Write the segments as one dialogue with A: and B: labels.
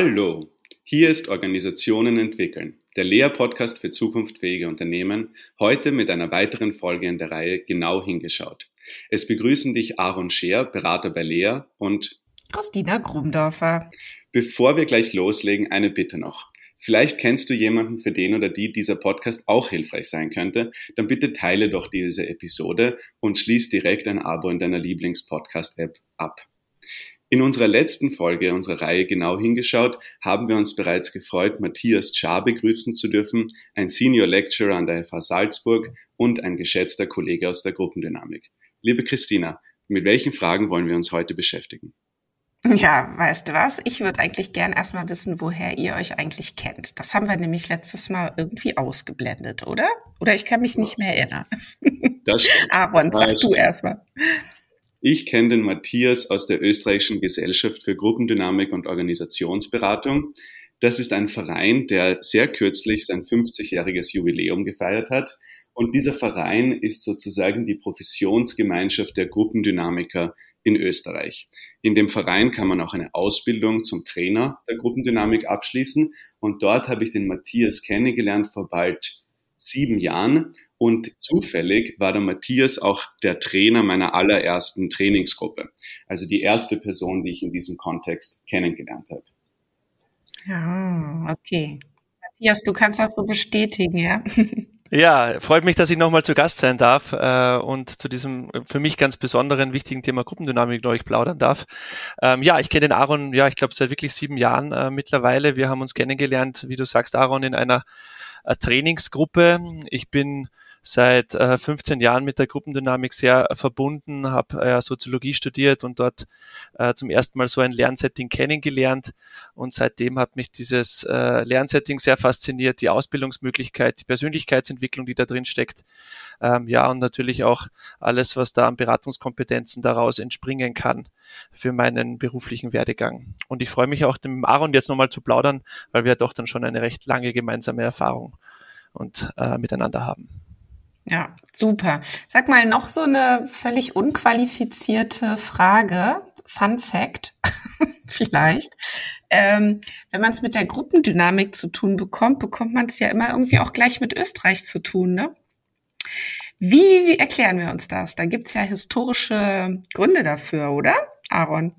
A: Hallo, hier ist Organisationen entwickeln, der Lea-Podcast für zukunftsfähige Unternehmen, heute mit einer weiteren Folge in der Reihe Genau hingeschaut. Es begrüßen dich Aaron Scheer, Berater bei Lea und
B: Christina Grumdorfer.
A: Bevor wir gleich loslegen, eine Bitte noch. Vielleicht kennst du jemanden, für den oder die dieser Podcast auch hilfreich sein könnte, dann bitte teile doch diese Episode und schließ direkt ein Abo in deiner Lieblings-Podcast-App ab. In unserer letzten Folge unserer Reihe genau hingeschaut, haben wir uns bereits gefreut, Matthias Czar begrüßen zu dürfen, ein Senior Lecturer an der FH Salzburg und ein geschätzter Kollege aus der Gruppendynamik. Liebe Christina, mit welchen Fragen wollen wir uns heute beschäftigen?
B: Ja, weißt du was? Ich würde eigentlich gern erstmal wissen, woher ihr euch eigentlich kennt. Das haben wir nämlich letztes Mal irgendwie ausgeblendet, oder? Oder ich kann mich nicht mehr erinnern.
A: Das stimmt.
B: Aaron, sag du erstmal.
A: Ich kenne den Matthias aus der österreichischen Gesellschaft für Gruppendynamik und Organisationsberatung. Das ist ein Verein, der sehr kürzlich sein 50-jähriges Jubiläum gefeiert hat. Und dieser Verein ist sozusagen die Professionsgemeinschaft der Gruppendynamiker in Österreich. In dem Verein kann man auch eine Ausbildung zum Trainer der Gruppendynamik abschließen. Und dort habe ich den Matthias kennengelernt vor bald sieben Jahren. Und zufällig war der Matthias auch der Trainer meiner allerersten Trainingsgruppe. Also die erste Person, die ich in diesem Kontext kennengelernt habe.
B: Ja, okay. Matthias, du kannst das so bestätigen, ja?
C: Ja, freut mich, dass ich nochmal zu Gast sein darf äh, und zu diesem für mich ganz besonderen, wichtigen Thema Gruppendynamik mit euch plaudern darf. Ähm, ja, ich kenne den Aaron, ja, ich glaube seit wirklich sieben Jahren äh, mittlerweile. Wir haben uns kennengelernt, wie du sagst, Aaron, in einer äh, Trainingsgruppe. Ich bin seit äh, 15 Jahren mit der Gruppendynamik sehr verbunden, habe äh, Soziologie studiert und dort äh, zum ersten Mal so ein Lernsetting kennengelernt. Und seitdem hat mich dieses äh, Lernsetting sehr fasziniert, die Ausbildungsmöglichkeit, die Persönlichkeitsentwicklung, die da drin steckt. Ähm, ja, und natürlich auch alles, was da an Beratungskompetenzen daraus entspringen kann für meinen beruflichen Werdegang. Und ich freue mich auch, dem Aaron jetzt nochmal zu plaudern, weil wir doch dann schon eine recht lange gemeinsame Erfahrung und äh, miteinander haben.
B: Ja, super. Sag mal noch so eine völlig unqualifizierte Frage. Fun Fact, vielleicht. Ähm, wenn man es mit der Gruppendynamik zu tun bekommt, bekommt man es ja immer irgendwie auch gleich mit Österreich zu tun, ne? Wie, wie erklären wir uns das? Da gibt's ja historische Gründe dafür, oder, Aaron?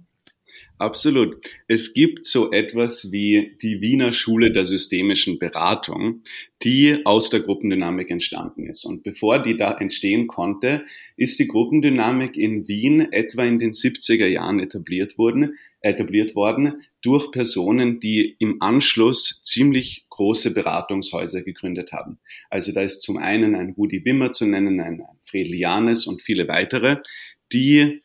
A: Absolut. Es gibt so etwas wie die Wiener Schule der systemischen Beratung, die aus der Gruppendynamik entstanden ist. Und bevor die da entstehen konnte, ist die Gruppendynamik in Wien etwa in den 70er Jahren etabliert worden, etabliert worden durch Personen, die im Anschluss ziemlich große Beratungshäuser gegründet haben. Also da ist zum einen ein Rudi Wimmer zu nennen, ein Fred Lianes und viele weitere, die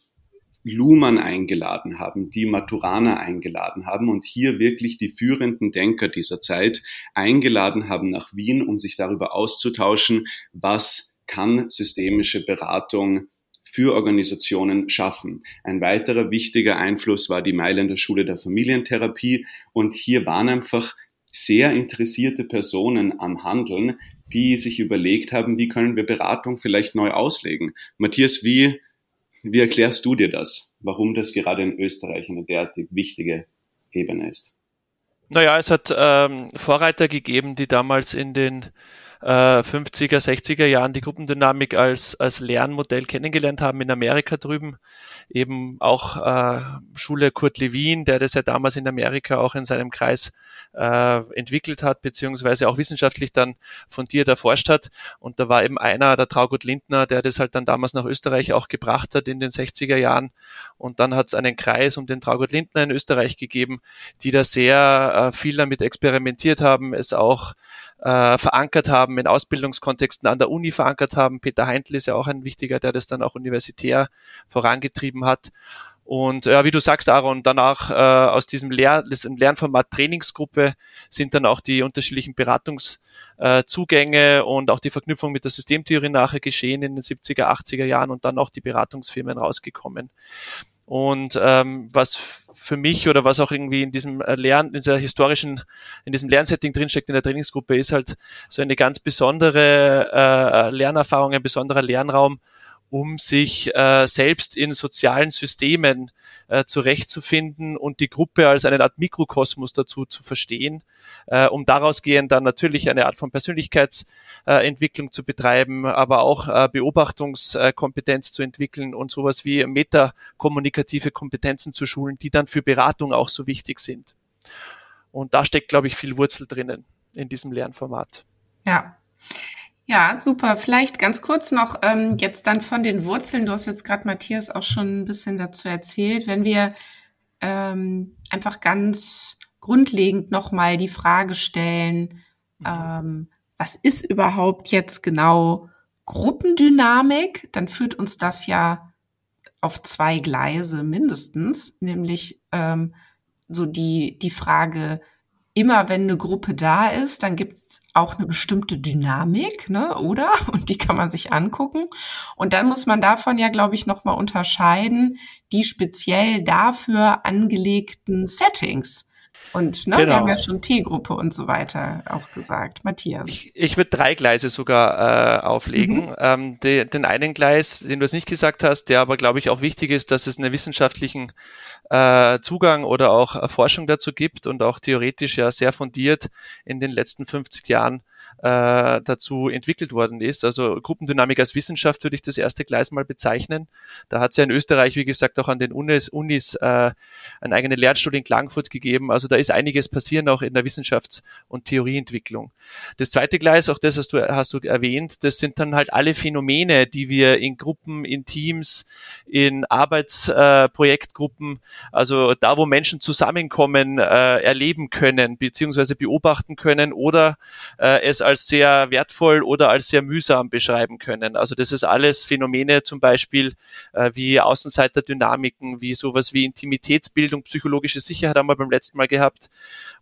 A: Luhmann eingeladen haben, die Maturana eingeladen haben und hier wirklich die führenden Denker dieser Zeit eingeladen haben nach Wien, um sich darüber auszutauschen, was kann systemische Beratung für Organisationen schaffen. Ein weiterer wichtiger Einfluss war die Mailänder Schule der Familientherapie und hier waren einfach sehr interessierte Personen am Handeln, die sich überlegt haben, wie können wir Beratung vielleicht neu auslegen. Matthias, wie wie erklärst du dir das, warum das gerade in Österreich eine derartig wichtige Ebene ist?
C: Naja, es hat ähm, Vorreiter gegeben, die damals in den äh, 50er, 60er Jahren die Gruppendynamik als, als Lernmodell kennengelernt haben in Amerika drüben. Eben auch äh, Schule Kurt Lewin, der das ja damals in Amerika auch in seinem Kreis äh, entwickelt hat, beziehungsweise auch wissenschaftlich dann fundiert erforscht hat. Und da war eben einer, der Traugott Lindner, der das halt dann damals nach Österreich auch gebracht hat in den 60er Jahren. Und dann hat es einen Kreis um den Traugott Lindner in Österreich gegeben, die da sehr äh, viel damit experimentiert haben, es auch äh, verankert haben, in Ausbildungskontexten an der Uni verankert haben. Peter Heintl ist ja auch ein wichtiger, der das dann auch universitär vorangetrieben hat. Und ja, wie du sagst, Aaron, danach äh, aus diesem, Lehr diesem Lernformat Trainingsgruppe sind dann auch die unterschiedlichen Beratungszugänge äh, und auch die Verknüpfung mit der Systemtheorie nachher geschehen in den 70er, 80er Jahren und dann auch die Beratungsfirmen rausgekommen. Und ähm, was für mich oder was auch irgendwie in diesem äh, Lern, in dieser historischen, in diesem Lernsetting drinsteckt in der Trainingsgruppe, ist halt so eine ganz besondere äh, Lernerfahrung, ein besonderer Lernraum, um sich äh, selbst in sozialen Systemen äh, zurechtzufinden und die Gruppe als eine Art Mikrokosmos dazu zu verstehen, äh, um daraus gehend dann natürlich eine Art von Persönlichkeitsentwicklung zu betreiben, aber auch äh, Beobachtungskompetenz zu entwickeln und sowas wie metakommunikative Kompetenzen zu schulen, die dann für Beratung auch so wichtig sind. Und da steckt, glaube ich, viel Wurzel drinnen in diesem Lernformat.
B: Ja, ja, super. Vielleicht ganz kurz noch ähm, jetzt dann von den Wurzeln. Du hast jetzt gerade Matthias auch schon ein bisschen dazu erzählt. Wenn wir ähm, einfach ganz grundlegend nochmal die Frage stellen, mhm. ähm, was ist überhaupt jetzt genau Gruppendynamik, dann führt uns das ja auf zwei Gleise mindestens, nämlich ähm, so die, die Frage, immer wenn eine Gruppe da ist, dann gibt's auch eine bestimmte Dynamik, ne, oder? Und die kann man sich angucken. Und dann muss man davon ja, glaube ich, nochmal unterscheiden, die speziell dafür angelegten Settings. Und ne, genau. wir haben ja schon T-Gruppe und so weiter auch gesagt. Matthias.
C: Ich, ich würde drei Gleise sogar äh, auflegen. Mhm. Ähm, de, den einen Gleis, den du es nicht gesagt hast, der aber, glaube ich, auch wichtig ist, dass es einen wissenschaftlichen äh, Zugang oder auch Forschung dazu gibt und auch theoretisch ja sehr fundiert in den letzten 50 Jahren äh, dazu entwickelt worden ist. Also Gruppendynamik als Wissenschaft würde ich das erste Gleis mal bezeichnen. Da hat es ja in Österreich, wie gesagt, auch an den Unis, Unis äh, eine eigene Lehrstuhl in Klagenfurt gegeben. Also da ist einiges passieren auch in der Wissenschafts- und Theorieentwicklung. Das zweite Gleis, auch das hast du, hast du erwähnt, das sind dann halt alle Phänomene, die wir in Gruppen, in Teams, in Arbeitsprojektgruppen, äh, also da, wo Menschen zusammenkommen, äh, erleben können, beziehungsweise beobachten können oder äh, es als als sehr wertvoll oder als sehr mühsam beschreiben können. Also das ist alles Phänomene zum Beispiel äh, wie Außenseiterdynamiken, wie sowas wie Intimitätsbildung, psychologische Sicherheit haben wir beim letzten Mal gehabt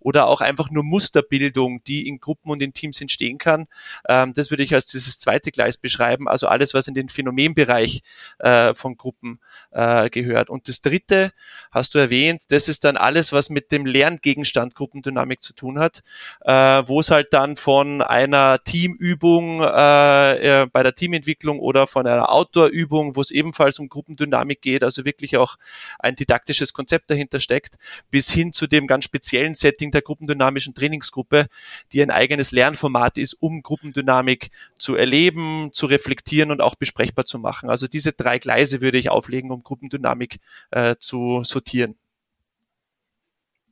C: oder auch einfach nur Musterbildung, die in Gruppen und in Teams entstehen kann. Ähm, das würde ich als dieses zweite Gleis beschreiben. Also alles, was in den Phänomenbereich äh, von Gruppen äh, gehört. Und das dritte hast du erwähnt, das ist dann alles, was mit dem Lerngegenstand Gruppendynamik zu tun hat, äh, wo es halt dann von einer Teamübung äh, bei der Teamentwicklung oder von einer Outdoor-Übung, wo es ebenfalls um Gruppendynamik geht, also wirklich auch ein didaktisches Konzept dahinter steckt, bis hin zu dem ganz speziellen Setting der gruppendynamischen Trainingsgruppe, die ein eigenes Lernformat ist, um Gruppendynamik zu erleben, zu reflektieren und auch besprechbar zu machen. Also diese drei Gleise würde ich auflegen, um Gruppendynamik äh, zu sortieren.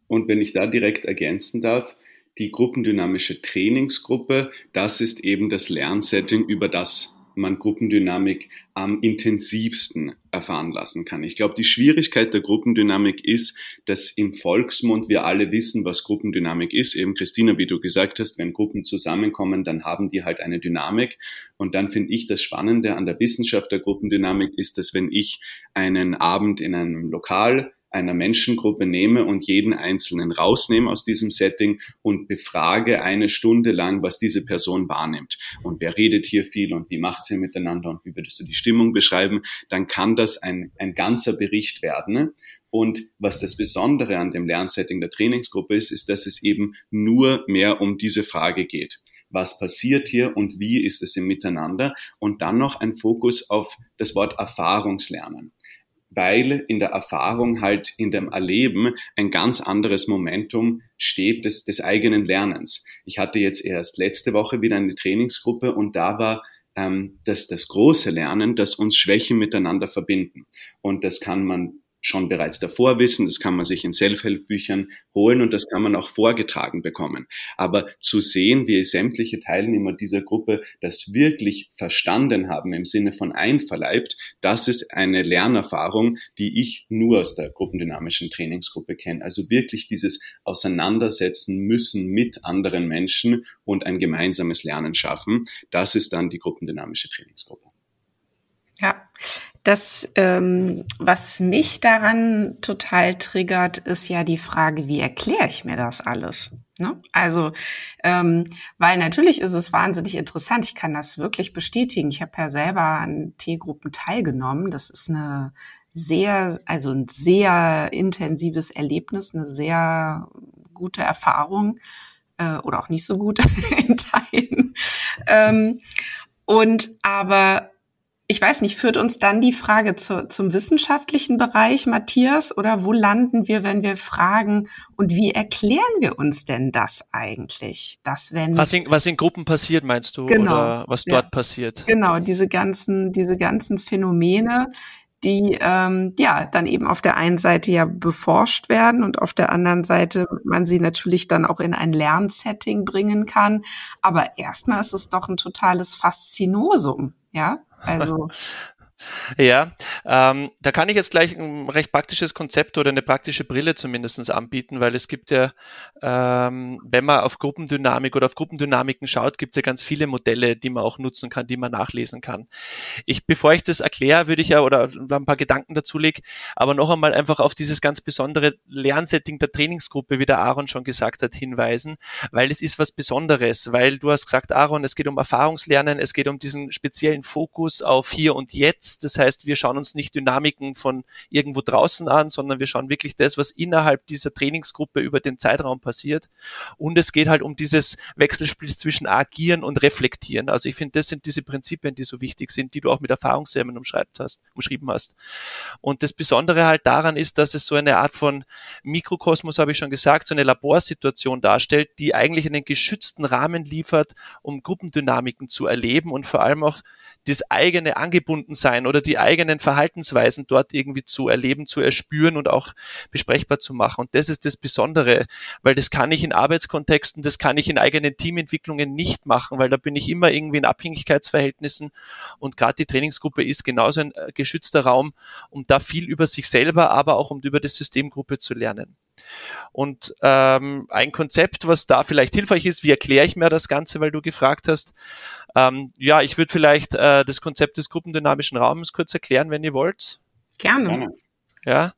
A: Und wenn ich da direkt ergänzen darf, die gruppendynamische Trainingsgruppe, das ist eben das Lernsetting, über das man Gruppendynamik am intensivsten erfahren lassen kann. Ich glaube, die Schwierigkeit der Gruppendynamik ist, dass im Volksmund wir alle wissen, was Gruppendynamik ist. Eben Christina, wie du gesagt hast, wenn Gruppen zusammenkommen, dann haben die halt eine Dynamik. Und dann finde ich das Spannende an der Wissenschaft der Gruppendynamik ist, dass wenn ich einen Abend in einem Lokal einer Menschengruppe nehme und jeden Einzelnen rausnehme aus diesem Setting und befrage eine Stunde lang, was diese Person wahrnimmt. Und wer redet hier viel und wie macht sie miteinander und wie würdest du die Stimmung beschreiben, dann kann das ein, ein ganzer Bericht werden. Und was das Besondere an dem Lernsetting der Trainingsgruppe ist, ist, dass es eben nur mehr um diese Frage geht was passiert hier und wie ist es im Miteinander und dann noch ein Fokus auf das Wort Erfahrungslernen weil in der Erfahrung halt in dem Erleben ein ganz anderes Momentum steht des, des eigenen Lernens. Ich hatte jetzt erst letzte Woche wieder eine Trainingsgruppe und da war ähm, das, das große Lernen, dass uns Schwächen miteinander verbinden. Und das kann man schon bereits davor wissen, das kann man sich in Self-Help-Büchern holen und das kann man auch vorgetragen bekommen. Aber zu sehen, wie sämtliche Teilnehmer dieser Gruppe das wirklich verstanden haben im Sinne von einverleibt, das ist eine Lernerfahrung, die ich nur aus der gruppendynamischen Trainingsgruppe kenne. Also wirklich dieses Auseinandersetzen müssen mit anderen Menschen und ein gemeinsames Lernen schaffen, das ist dann die gruppendynamische Trainingsgruppe.
B: Ja, das, ähm, was mich daran total triggert, ist ja die Frage, wie erkläre ich mir das alles? Ne? Also, ähm, weil natürlich ist es wahnsinnig interessant. Ich kann das wirklich bestätigen. Ich habe ja selber an T-Gruppen teilgenommen. Das ist eine sehr, also ein sehr intensives Erlebnis, eine sehr gute Erfahrung äh, oder auch nicht so gut in Teilen. Ähm, und aber ich weiß nicht, führt uns dann die Frage zu, zum wissenschaftlichen Bereich, Matthias, oder wo landen wir, wenn wir fragen, und wie erklären wir uns denn das eigentlich? Dass wenn
C: was in, was in Gruppen passiert, meinst du, genau, oder was dort ja, passiert?
B: Genau, diese ganzen, diese ganzen Phänomene, die ähm, ja dann eben auf der einen Seite ja beforscht werden und auf der anderen Seite man sie natürlich dann auch in ein Lernsetting bringen kann. Aber erstmal ist es doch ein totales Faszinosum, ja. Also
C: Ja, ähm, da kann ich jetzt gleich ein recht praktisches Konzept oder eine praktische Brille zumindestens anbieten, weil es gibt ja, ähm, wenn man auf Gruppendynamik oder auf Gruppendynamiken schaut, gibt es ja ganz viele Modelle, die man auch nutzen kann, die man nachlesen kann. Ich, bevor ich das erkläre, würde ich ja oder ein paar Gedanken dazu lege, aber noch einmal einfach auf dieses ganz besondere Lernsetting der Trainingsgruppe, wie der Aaron schon gesagt hat, hinweisen, weil es ist was Besonderes, weil du hast gesagt, Aaron, es geht um Erfahrungslernen, es geht um diesen speziellen Fokus auf hier und jetzt jetzt. Das heißt, wir schauen uns nicht Dynamiken von irgendwo draußen an, sondern wir schauen wirklich das, was innerhalb dieser Trainingsgruppe über den Zeitraum passiert. Und es geht halt um dieses Wechselspiel zwischen agieren und reflektieren. Also ich finde, das sind diese Prinzipien, die so wichtig sind, die du auch mit Erfahrungsserien hast, umschrieben hast. Und das Besondere halt daran ist, dass es so eine Art von Mikrokosmos, habe ich schon gesagt, so eine Laborsituation darstellt, die eigentlich einen geschützten Rahmen liefert, um Gruppendynamiken zu erleben und vor allem auch das eigene Angebundensein oder die eigenen Verhaltensweisen dort irgendwie zu erleben, zu erspüren und auch besprechbar zu machen. Und das ist das Besondere, weil das kann ich in Arbeitskontexten, das kann ich in eigenen Teamentwicklungen nicht machen, weil da bin ich immer irgendwie in Abhängigkeitsverhältnissen und gerade die Trainingsgruppe ist genauso ein äh, geschützter Raum, um da viel über sich selber, aber auch um über das Systemgruppe zu lernen. Und ähm, ein Konzept, was da vielleicht hilfreich ist, wie erkläre ich mir das Ganze, weil du gefragt hast. Ähm, ja, ich würde vielleicht äh, das Konzept des gruppendynamischen Raums kurz erklären, wenn ihr wollt.
B: Gerne.
C: Ja.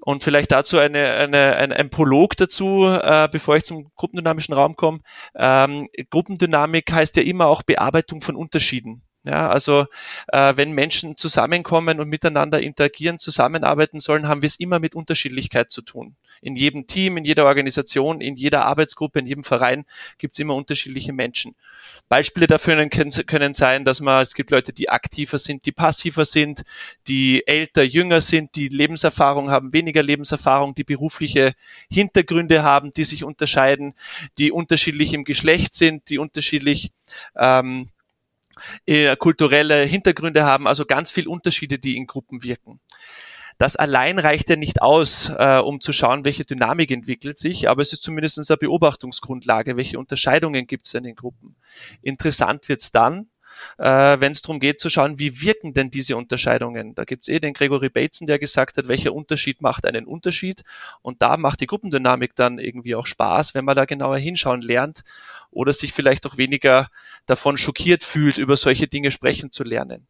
C: Und vielleicht dazu eine, eine, ein, ein Prolog dazu, äh, bevor ich zum gruppendynamischen Raum komme. Ähm, Gruppendynamik heißt ja immer auch Bearbeitung von Unterschieden. Ja, also äh, wenn Menschen zusammenkommen und miteinander interagieren, zusammenarbeiten sollen, haben wir es immer mit Unterschiedlichkeit zu tun. In jedem Team, in jeder Organisation, in jeder Arbeitsgruppe, in jedem Verein gibt es immer unterschiedliche Menschen. Beispiele dafür können, sein, dass man, es gibt Leute, die aktiver sind, die passiver sind, die älter, jünger sind, die Lebenserfahrung haben, weniger Lebenserfahrung, die berufliche Hintergründe haben, die sich unterscheiden, die unterschiedlich im Geschlecht sind, die unterschiedlich ähm, äh, kulturelle Hintergründe haben, also ganz viel Unterschiede, die in Gruppen wirken. Das allein reicht ja nicht aus, äh, um zu schauen, welche Dynamik entwickelt sich, aber es ist zumindest eine Beobachtungsgrundlage, welche Unterscheidungen gibt es in den Gruppen. Interessant wird's dann, äh, wenn es darum geht zu schauen, wie wirken denn diese Unterscheidungen. Da gibt's eh den Gregory Bateson, der gesagt hat, welcher Unterschied macht einen Unterschied. Und da macht die Gruppendynamik dann irgendwie auch Spaß, wenn man da genauer hinschauen lernt oder sich vielleicht auch weniger davon schockiert fühlt, über solche Dinge sprechen zu lernen.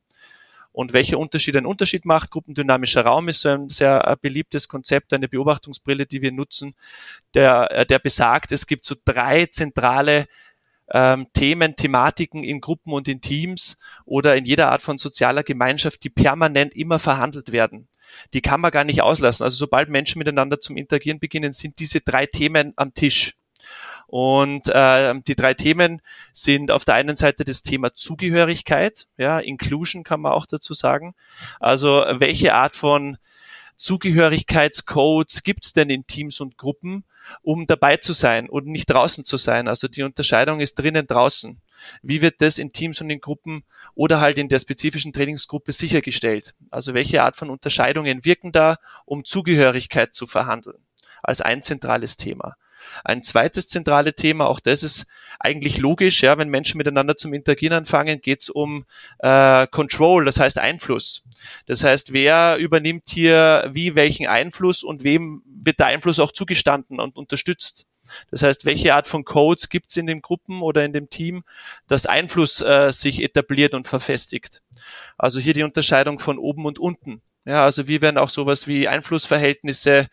C: Und welcher Unterschied ein Unterschied macht, gruppendynamischer Raum ist so ein sehr äh, beliebtes Konzept, eine Beobachtungsbrille, die wir nutzen, der, äh, der besagt, es gibt so drei zentrale ähm, Themen, Thematiken in Gruppen und in Teams oder in jeder Art von sozialer Gemeinschaft, die permanent immer verhandelt werden. Die kann man gar nicht auslassen. Also sobald Menschen miteinander zum Interagieren beginnen, sind diese drei Themen am Tisch. Und äh, die drei Themen sind auf der einen Seite das Thema Zugehörigkeit, ja, Inclusion kann man auch dazu sagen. Also welche Art von Zugehörigkeitscodes gibt es denn in Teams und Gruppen, um dabei zu sein und nicht draußen zu sein. Also die Unterscheidung ist drinnen draußen. Wie wird das in Teams und in Gruppen oder halt in der spezifischen Trainingsgruppe sichergestellt? Also welche Art von Unterscheidungen wirken da, um Zugehörigkeit zu verhandeln? Als ein zentrales Thema. Ein zweites zentrale Thema, auch das ist eigentlich logisch, ja, wenn Menschen miteinander zum Interagieren anfangen, geht es um äh, Control, das heißt Einfluss. Das heißt, wer übernimmt hier wie welchen Einfluss und wem wird der Einfluss auch zugestanden und unterstützt. Das heißt, welche Art von Codes gibt es in den Gruppen oder in dem Team, dass Einfluss äh, sich etabliert und verfestigt. Also hier die Unterscheidung von oben und unten. Ja, also wie werden auch sowas wie Einflussverhältnisse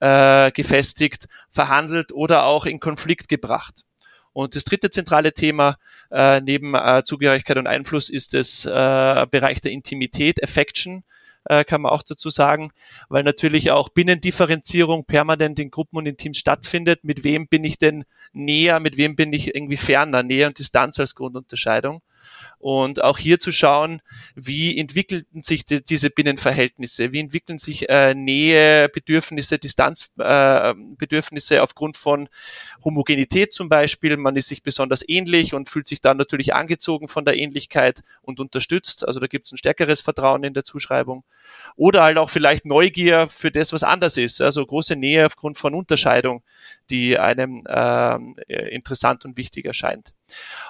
C: äh, gefestigt, verhandelt oder auch in Konflikt gebracht. Und das dritte zentrale Thema äh, neben äh, Zugehörigkeit und Einfluss ist das äh, Bereich der Intimität, Affection, äh, kann man auch dazu sagen, weil natürlich auch Binnendifferenzierung permanent in Gruppen und in Teams stattfindet. Mit wem bin ich denn näher, mit wem bin ich irgendwie ferner, Nähe und Distanz als Grundunterscheidung. Und auch hier zu schauen, wie entwickelten sich die, diese Binnenverhältnisse, wie entwickeln sich äh, Nähebedürfnisse, Distanzbedürfnisse äh, aufgrund von Homogenität zum Beispiel. Man ist sich besonders ähnlich und fühlt sich dann natürlich angezogen von der Ähnlichkeit und unterstützt. Also da gibt es ein stärkeres Vertrauen in der Zuschreibung. Oder halt auch vielleicht Neugier für das, was anders ist. Also große Nähe aufgrund von Unterscheidung, die einem äh, interessant und wichtig erscheint.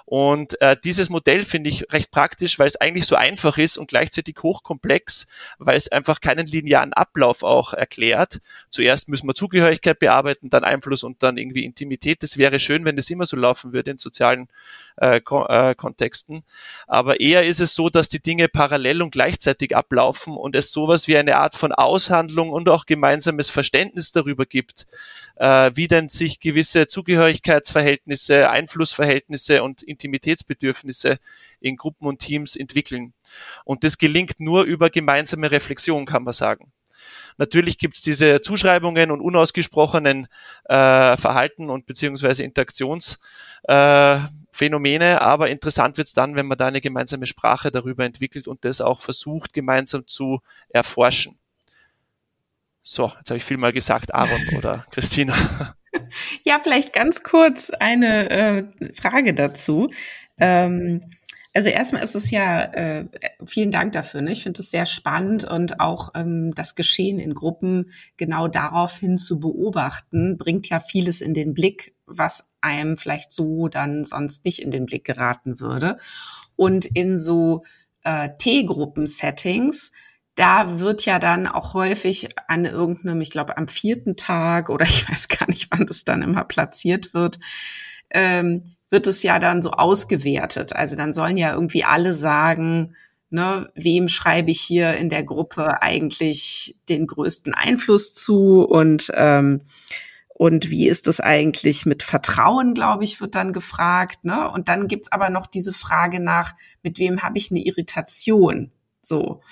C: Und äh, dieses Modell finde ich recht praktisch, weil es eigentlich so einfach ist und gleichzeitig hochkomplex, weil es einfach keinen linearen Ablauf auch erklärt. Zuerst müssen wir Zugehörigkeit bearbeiten, dann Einfluss und dann irgendwie Intimität. Das wäre schön, wenn das immer so laufen würde in sozialen äh, Ko äh, Kontexten. Aber eher ist es so, dass die Dinge parallel und gleichzeitig ablaufen und es sowas wie eine Art von Aushandlung und auch gemeinsames Verständnis darüber gibt, äh, wie denn sich gewisse Zugehörigkeitsverhältnisse, Einflussverhältnisse und Intimitätsbedürfnisse in Gruppen und Teams entwickeln. Und das gelingt nur über gemeinsame Reflexion, kann man sagen. Natürlich gibt es diese Zuschreibungen und unausgesprochenen äh, Verhalten und beziehungsweise Interaktionsphänomene, äh, aber interessant wird es dann, wenn man da eine gemeinsame Sprache darüber entwickelt und das auch versucht, gemeinsam zu erforschen. So, jetzt habe ich viel mal gesagt, Aaron oder Christina.
B: Ja, vielleicht ganz kurz eine äh, Frage dazu. Ähm, also erstmal ist es ja, äh, vielen Dank dafür. Ne? Ich finde es sehr spannend und auch ähm, das Geschehen in Gruppen genau daraufhin zu beobachten, bringt ja vieles in den Blick, was einem vielleicht so dann sonst nicht in den Blick geraten würde. Und in so äh, T-Gruppen-Settings, da wird ja dann auch häufig an irgendeinem, ich glaube am vierten Tag oder ich weiß gar nicht, wann das dann immer platziert wird, ähm, wird es ja dann so ausgewertet. Also dann sollen ja irgendwie alle sagen, ne, wem schreibe ich hier in der Gruppe eigentlich den größten Einfluss zu und ähm, und wie ist es eigentlich mit Vertrauen, glaube ich, wird dann gefragt. Ne? Und dann gibt's aber noch diese Frage nach, mit wem habe ich eine Irritation? So.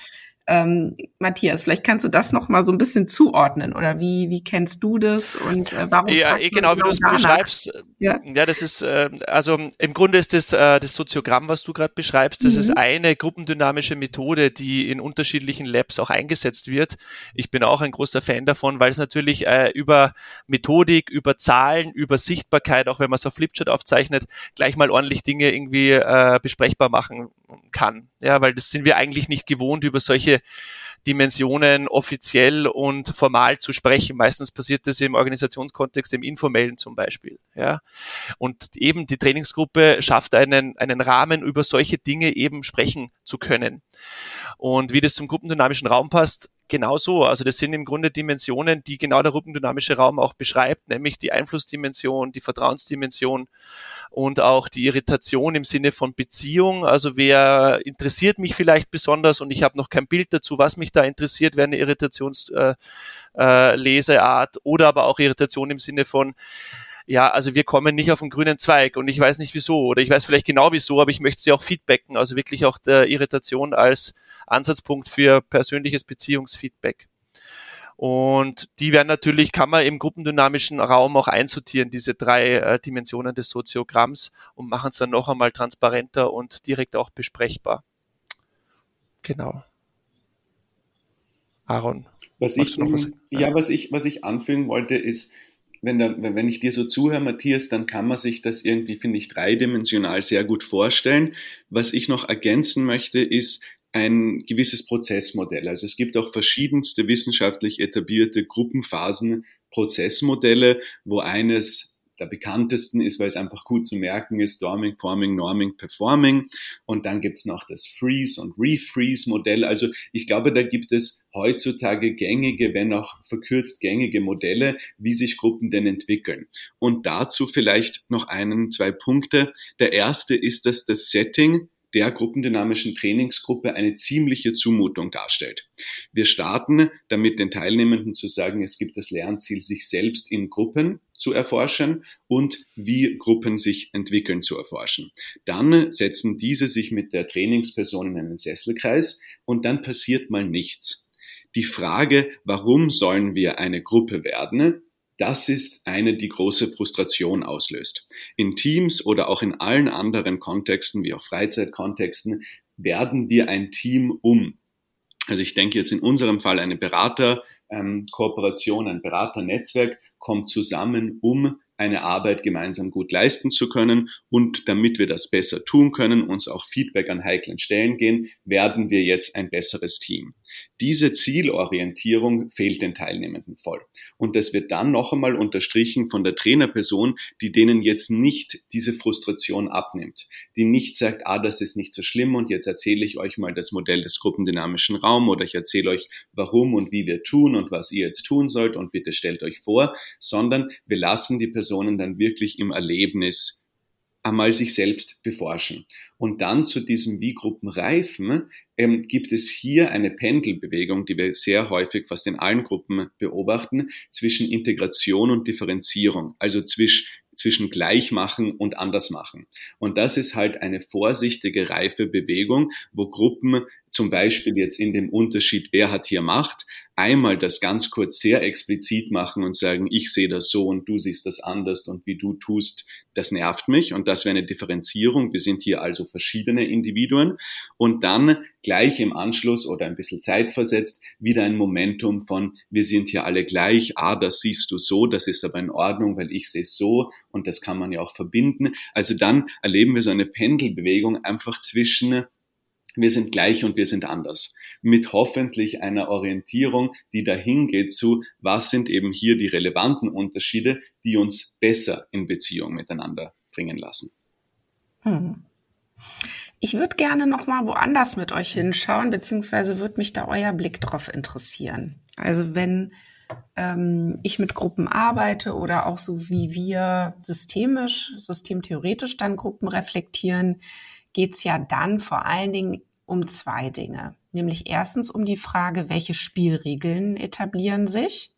B: Ähm, Matthias, vielleicht kannst du das noch mal so ein bisschen zuordnen oder wie, wie kennst du das und äh, warum?
C: Ja, eh, genau, wie du es beschreibst. Ja. ja, das ist, äh, also im Grunde ist das äh, das Soziogramm, was du gerade beschreibst, das mhm. ist eine gruppendynamische Methode, die in unterschiedlichen Labs auch eingesetzt wird. Ich bin auch ein großer Fan davon, weil es natürlich äh, über Methodik, über Zahlen, über Sichtbarkeit, auch wenn man es auf Flipchart aufzeichnet, gleich mal ordentlich Dinge irgendwie äh, besprechbar machen kann. Ja, weil das sind wir eigentlich nicht gewohnt, über solche Dimensionen offiziell und formal zu sprechen. Meistens passiert das im Organisationskontext, im informellen zum Beispiel. Ja. Und eben die Trainingsgruppe schafft einen, einen Rahmen, über solche Dinge eben sprechen zu können. Und wie das zum gruppendynamischen Raum passt, genau so. Also das sind im Grunde Dimensionen, die genau der gruppendynamische Raum auch beschreibt, nämlich die Einflussdimension, die Vertrauensdimension und auch die Irritation im Sinne von Beziehung. Also wer interessiert mich vielleicht besonders und ich habe noch kein Bild dazu, was mich da interessiert, wäre eine Irritationsleseart äh, äh, oder aber auch Irritation im Sinne von ja, also wir kommen nicht auf den grünen Zweig und ich weiß nicht wieso oder ich weiß vielleicht genau wieso, aber ich möchte sie auch feedbacken, also wirklich auch der Irritation als Ansatzpunkt für persönliches Beziehungsfeedback. Und die werden natürlich, kann man im gruppendynamischen Raum auch einsortieren, diese drei äh, Dimensionen des Soziogramms und machen es dann noch einmal transparenter und direkt auch besprechbar. Genau. Aaron.
A: Was ich, noch was? Ja, was ich, was ich anfügen wollte, ist, wenn, da, wenn ich dir so zuhöre, Matthias, dann kann man sich das irgendwie, finde ich, dreidimensional sehr gut vorstellen. Was ich noch ergänzen möchte, ist, ein gewisses Prozessmodell. Also es gibt auch verschiedenste wissenschaftlich etablierte Gruppenphasen, Prozessmodelle, wo eines der bekanntesten ist, weil es einfach gut zu merken ist, Storming, Forming, Norming, Performing. Und dann gibt's noch das Freeze- und Refreeze-Modell. Also ich glaube, da gibt es heutzutage gängige, wenn auch verkürzt gängige Modelle, wie sich Gruppen denn entwickeln. Und dazu vielleicht noch einen, zwei Punkte. Der erste ist, dass das Setting der gruppendynamischen Trainingsgruppe eine ziemliche Zumutung darstellt. Wir starten damit den Teilnehmenden zu sagen, es gibt das Lernziel, sich selbst in Gruppen zu erforschen und wie Gruppen sich entwickeln zu erforschen. Dann setzen diese sich mit der Trainingsperson in einen Sesselkreis und dann passiert mal nichts. Die Frage, warum sollen wir eine Gruppe werden, das ist eine, die große Frustration auslöst. In Teams oder auch in allen anderen Kontexten, wie auch Freizeitkontexten, werden wir ein Team um. Also ich denke jetzt in unserem Fall eine Beraterkooperation, ähm, ein Beraternetzwerk kommt zusammen, um eine Arbeit gemeinsam gut leisten zu können. Und damit wir das besser tun können, uns auch Feedback an heiklen Stellen gehen, werden wir jetzt ein besseres Team. Diese Zielorientierung fehlt den Teilnehmenden voll. Und das wird dann noch einmal unterstrichen von der Trainerperson, die denen jetzt nicht diese Frustration abnimmt, die nicht sagt, ah, das ist nicht so schlimm und jetzt erzähle ich euch mal das Modell des gruppendynamischen Raums oder ich erzähle euch, warum und wie wir tun und was ihr jetzt tun sollt und bitte stellt euch vor, sondern wir lassen die Personen dann wirklich im Erlebnis einmal sich selbst beforschen. Und dann zu diesem wie Gruppen reifen, ähm, gibt es hier eine Pendelbewegung, die wir sehr häufig fast in allen Gruppen beobachten, zwischen Integration und Differenzierung, also zwischen zwischen Gleichmachen und Andersmachen. Und das ist halt eine vorsichtige, reife Bewegung, wo Gruppen zum Beispiel jetzt in dem Unterschied, wer hat hier Macht, einmal das ganz kurz sehr explizit machen und sagen, ich sehe das so und du siehst das anders und wie du tust, das nervt mich und das wäre eine Differenzierung. Wir sind hier also verschiedene Individuen und dann gleich im Anschluss oder ein bisschen zeitversetzt wieder ein Momentum von, wir sind hier alle gleich, ah, das siehst du so, das ist aber in Ordnung, weil ich sehe es so und das kann man ja auch verbinden. Also dann erleben wir so eine Pendelbewegung einfach zwischen wir sind gleich und wir sind anders. Mit hoffentlich einer Orientierung, die dahin geht zu, was sind eben hier die relevanten Unterschiede, die uns besser in Beziehung miteinander bringen lassen. Hm.
B: Ich würde gerne noch mal woanders mit euch hinschauen, beziehungsweise würde mich da euer Blick drauf interessieren. Also wenn ähm, ich mit Gruppen arbeite oder auch so wie wir systemisch, systemtheoretisch dann Gruppen reflektieren, geht's ja dann vor allen Dingen um zwei Dinge. Nämlich erstens um die Frage, welche Spielregeln etablieren sich,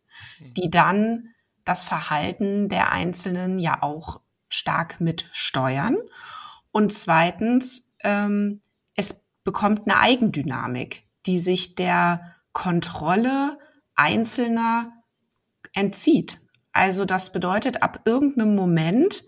B: die dann das Verhalten der Einzelnen ja auch stark mitsteuern. Und zweitens, ähm, es bekommt eine Eigendynamik, die sich der Kontrolle Einzelner entzieht. Also das bedeutet, ab irgendeinem Moment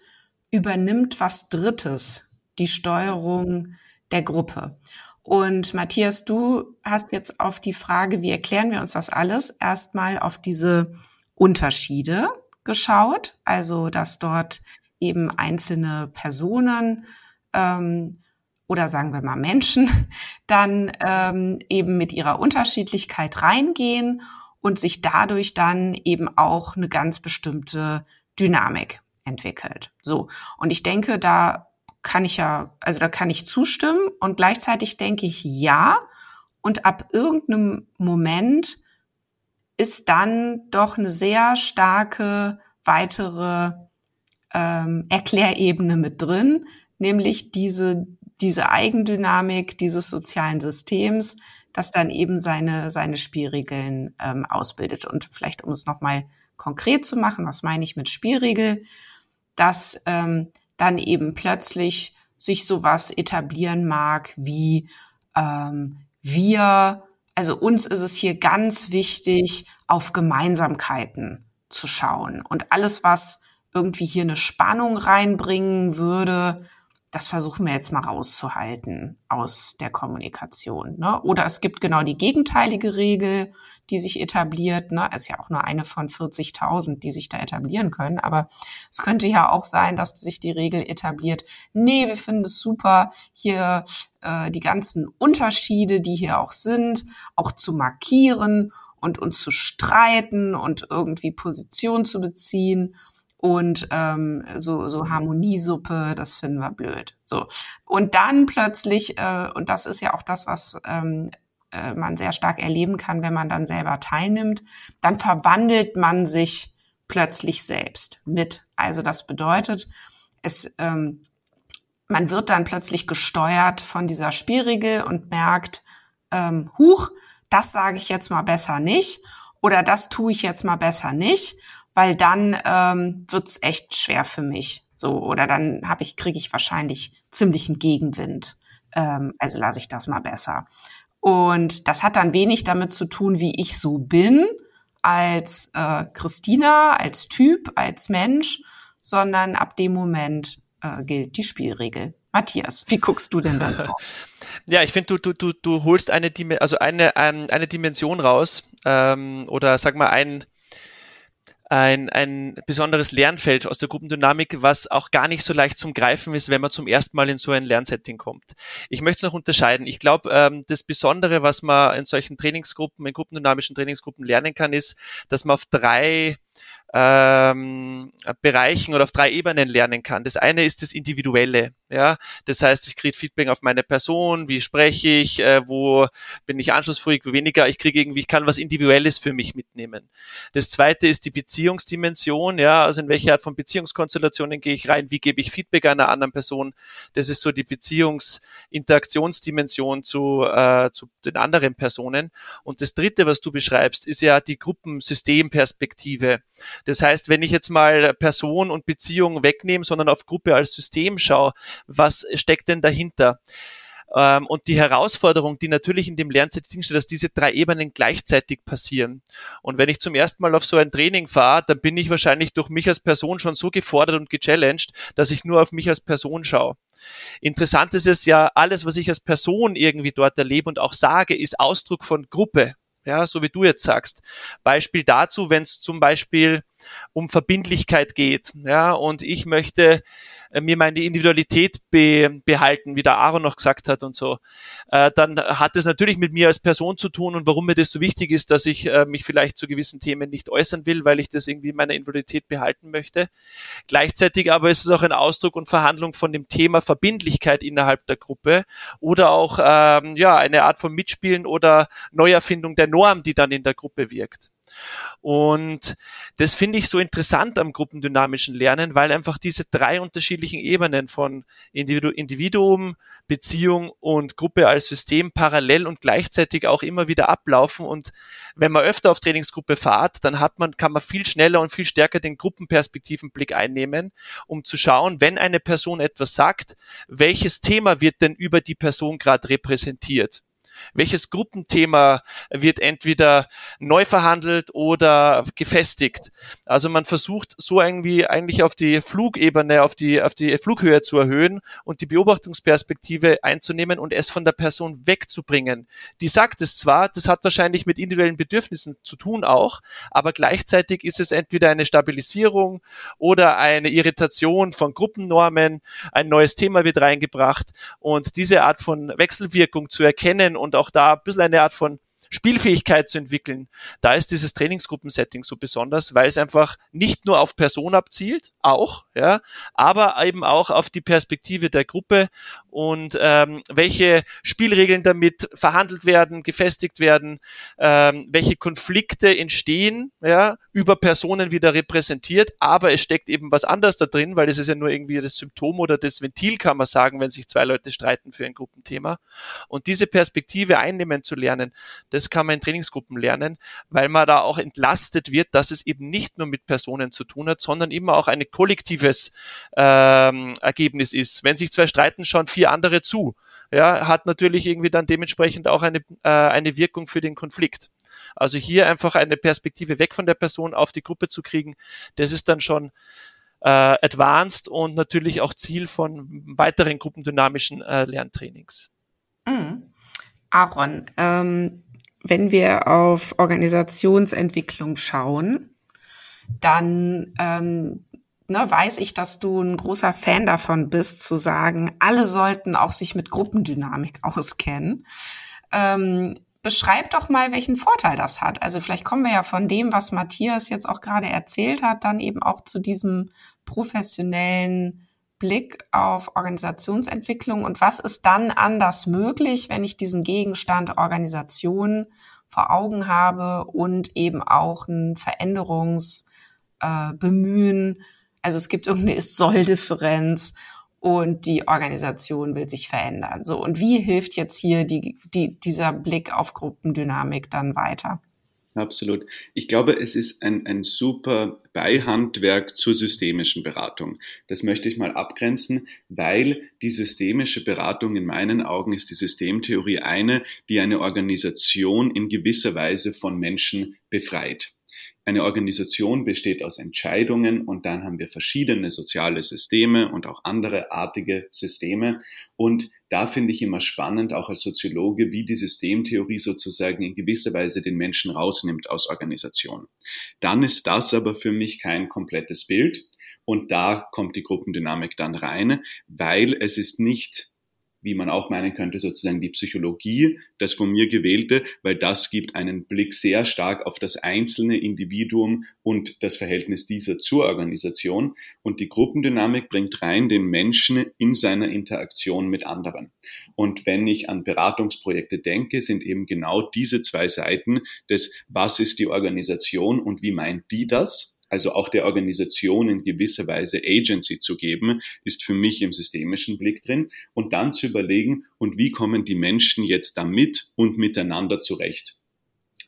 B: übernimmt was Drittes die Steuerung der Gruppe. Und Matthias, du hast jetzt auf die Frage, wie erklären wir uns das alles, erstmal auf diese Unterschiede geschaut. Also, dass dort eben einzelne Personen ähm, oder sagen wir mal Menschen dann ähm, eben mit ihrer Unterschiedlichkeit reingehen und sich dadurch dann eben auch eine ganz bestimmte Dynamik entwickelt. So. Und ich denke, da kann ich ja, also da kann ich zustimmen und gleichzeitig denke ich ja. Und ab irgendeinem Moment ist dann doch eine sehr starke weitere ähm, Erklärebene mit drin, nämlich diese, diese Eigendynamik dieses sozialen Systems, das dann eben seine, seine Spielregeln ähm, ausbildet. Und vielleicht, um es nochmal konkret zu machen, was meine ich mit Spielregel, dass ähm, dann eben plötzlich sich sowas etablieren mag wie ähm, wir, also uns ist es hier ganz wichtig, auf Gemeinsamkeiten zu schauen. Und alles, was irgendwie hier eine Spannung reinbringen würde, das versuchen wir jetzt mal rauszuhalten aus der Kommunikation. Ne? Oder es gibt genau die gegenteilige Regel, die sich etabliert. Ne? Ist ja auch nur eine von 40.000, die sich da etablieren können. Aber es könnte ja auch sein, dass sich die Regel etabliert. Nee, wir finden es super, hier äh, die ganzen Unterschiede, die hier auch sind, auch zu markieren und uns zu streiten und irgendwie Position zu beziehen und ähm, so, so Harmoniesuppe, das finden wir blöd. So. Und dann plötzlich, äh, und das ist ja auch das, was ähm, äh, man sehr stark erleben kann, wenn man dann selber teilnimmt, dann verwandelt man sich plötzlich selbst mit. Also das bedeutet, es, ähm, man wird dann plötzlich gesteuert von dieser Spielregel und merkt, ähm, huch, das sage ich jetzt mal besser nicht oder das tue ich jetzt mal besser nicht weil dann ähm, wird's echt schwer für mich. So, oder dann habe ich, kriege ich wahrscheinlich ziemlichen Gegenwind. Ähm, also lasse ich das mal besser. Und das hat dann wenig damit zu tun, wie ich so bin, als äh, Christina, als Typ, als Mensch, sondern ab dem Moment äh, gilt die Spielregel. Matthias, wie guckst du denn dann drauf?
C: Ja, ich finde, du, du, du, du holst eine, also eine, ähm, eine Dimension raus ähm, oder sag mal ein, ein, ein besonderes Lernfeld aus der Gruppendynamik, was auch gar nicht so leicht zum Greifen ist, wenn man zum ersten Mal in so ein Lernsetting kommt. Ich möchte es noch unterscheiden. Ich glaube, ähm, das Besondere, was man in solchen Trainingsgruppen, in gruppendynamischen Trainingsgruppen lernen kann, ist, dass man auf drei ähm, Bereichen oder auf drei Ebenen lernen kann. Das eine ist das Individuelle. Ja, das heißt, ich kriege Feedback auf meine Person, wie spreche ich, äh, wo bin ich anschlussfähig, weniger. Ich kriege irgendwie, ich kann was Individuelles für mich mitnehmen. Das zweite ist die Beziehungsdimension. Ja, also in welche Art von Beziehungskonstellationen gehe ich rein? Wie gebe ich Feedback einer anderen Person? Das ist so die Beziehungsinteraktionsdimension zu, äh, zu den anderen Personen. Und das dritte, was du beschreibst, ist ja die Gruppensystemperspektive. Das heißt, wenn ich jetzt mal Person und Beziehung wegnehme, sondern auf Gruppe als System schaue, was steckt denn dahinter? Ähm, und die Herausforderung, die natürlich in dem Lernsetting steht, dass diese drei Ebenen gleichzeitig passieren. Und wenn ich zum ersten Mal auf so ein Training fahre, dann bin ich wahrscheinlich durch mich als Person schon so gefordert und gechallenged, dass ich nur auf mich als Person schaue. Interessant ist es ja, alles, was ich als Person irgendwie dort erlebe und auch sage, ist Ausdruck von Gruppe ja, so wie du jetzt sagst. Beispiel dazu, wenn es zum Beispiel um Verbindlichkeit geht, ja, und ich möchte äh, mir meine Individualität be, behalten, wie der Aaron noch gesagt hat und so, äh, dann hat es natürlich mit mir als Person zu tun und warum mir das so wichtig ist, dass ich äh, mich vielleicht zu gewissen Themen nicht äußern will, weil ich das irgendwie in meiner Individualität behalten möchte. Gleichzeitig aber ist es auch ein Ausdruck und Verhandlung von dem Thema Verbindlichkeit innerhalb der Gruppe oder auch ähm, ja eine Art von Mitspielen oder Neuerfindung der Norm, die dann in der Gruppe wirkt. Und das finde ich so interessant am gruppendynamischen Lernen, weil einfach diese drei unterschiedlichen Ebenen von Individu Individuum, Beziehung und Gruppe als System parallel und gleichzeitig auch immer wieder ablaufen. Und wenn man öfter auf Trainingsgruppe fahrt, dann hat man, kann man viel schneller und viel stärker den Gruppenperspektivenblick einnehmen, um zu schauen, wenn eine Person etwas sagt, welches Thema wird denn über die Person gerade repräsentiert welches Gruppenthema wird entweder neu verhandelt oder gefestigt. Also man versucht so irgendwie eigentlich auf die Flugebene, auf die, auf die Flughöhe zu erhöhen und die Beobachtungsperspektive einzunehmen und es von der Person wegzubringen. Die sagt es zwar, das hat wahrscheinlich mit individuellen Bedürfnissen zu tun auch, aber gleichzeitig ist es entweder eine Stabilisierung oder eine Irritation von Gruppennormen, ein neues Thema wird reingebracht und diese Art von Wechselwirkung zu erkennen und auch da ein bisschen eine Art von Spielfähigkeit zu entwickeln. Da ist dieses Trainingsgruppensetting so besonders, weil es einfach nicht nur auf Person abzielt, auch, ja, aber eben auch auf die Perspektive der Gruppe und ähm, welche Spielregeln damit verhandelt werden, gefestigt werden, ähm, welche Konflikte entstehen, ja, über Personen wieder repräsentiert, aber es steckt eben was anderes da drin, weil es ist ja nur irgendwie das Symptom oder das Ventil, kann man sagen, wenn sich zwei Leute streiten für ein Gruppenthema. Und diese Perspektive einnehmen zu lernen, das kann man in Trainingsgruppen lernen, weil man da auch entlastet wird, dass es eben nicht nur mit Personen zu tun hat, sondern immer auch ein kollektives ähm, Ergebnis ist. Wenn sich zwei streiten, schauen vier andere zu. Ja, hat natürlich irgendwie dann dementsprechend auch eine, äh, eine Wirkung für den Konflikt. Also hier einfach eine Perspektive weg von der Person auf die Gruppe zu kriegen, das ist dann schon äh, advanced und natürlich auch Ziel von weiteren gruppendynamischen äh, Lerntrainings.
B: Mhm. Aaron, ähm, wenn wir auf Organisationsentwicklung schauen, dann ähm, ne, weiß ich, dass du ein großer Fan davon bist, zu sagen, alle sollten auch sich mit Gruppendynamik auskennen. Ähm, beschreib doch mal, welchen Vorteil das hat. Also vielleicht kommen wir ja von dem, was Matthias jetzt auch gerade erzählt hat, dann eben auch zu diesem professionellen Blick auf Organisationsentwicklung und was ist dann anders möglich, wenn ich diesen Gegenstand Organisation vor Augen habe und eben auch ein Veränderungsbemühen. Äh, also es gibt irgendeine Ist-Soll-Differenz und die Organisation will sich verändern. So, und wie hilft jetzt hier die, die, dieser Blick auf Gruppendynamik dann weiter?
A: Absolut. Ich glaube, es ist ein, ein super Beihandwerk zur systemischen Beratung. Das möchte ich mal abgrenzen, weil die systemische Beratung in meinen Augen ist die Systemtheorie eine, die eine Organisation in gewisser Weise von Menschen befreit. Eine Organisation besteht aus Entscheidungen und dann haben wir verschiedene soziale Systeme und auch andere artige Systeme. Und da finde ich immer spannend, auch als Soziologe, wie die Systemtheorie sozusagen in gewisser Weise den Menschen rausnimmt aus Organisation. Dann ist das aber für mich kein komplettes Bild. Und da kommt die Gruppendynamik dann rein, weil es ist nicht wie man auch meinen könnte, sozusagen die Psychologie, das von mir gewählte, weil das gibt einen Blick sehr stark auf das einzelne Individuum und das Verhältnis dieser zur Organisation. Und die Gruppendynamik bringt rein den Menschen in seiner Interaktion mit anderen. Und wenn ich an Beratungsprojekte denke, sind eben genau diese zwei Seiten des, was ist die Organisation und wie meint die das? Also auch der Organisation in gewisser Weise Agency zu geben, ist für mich im systemischen Blick drin. Und dann zu überlegen, und wie kommen die Menschen jetzt damit und miteinander zurecht?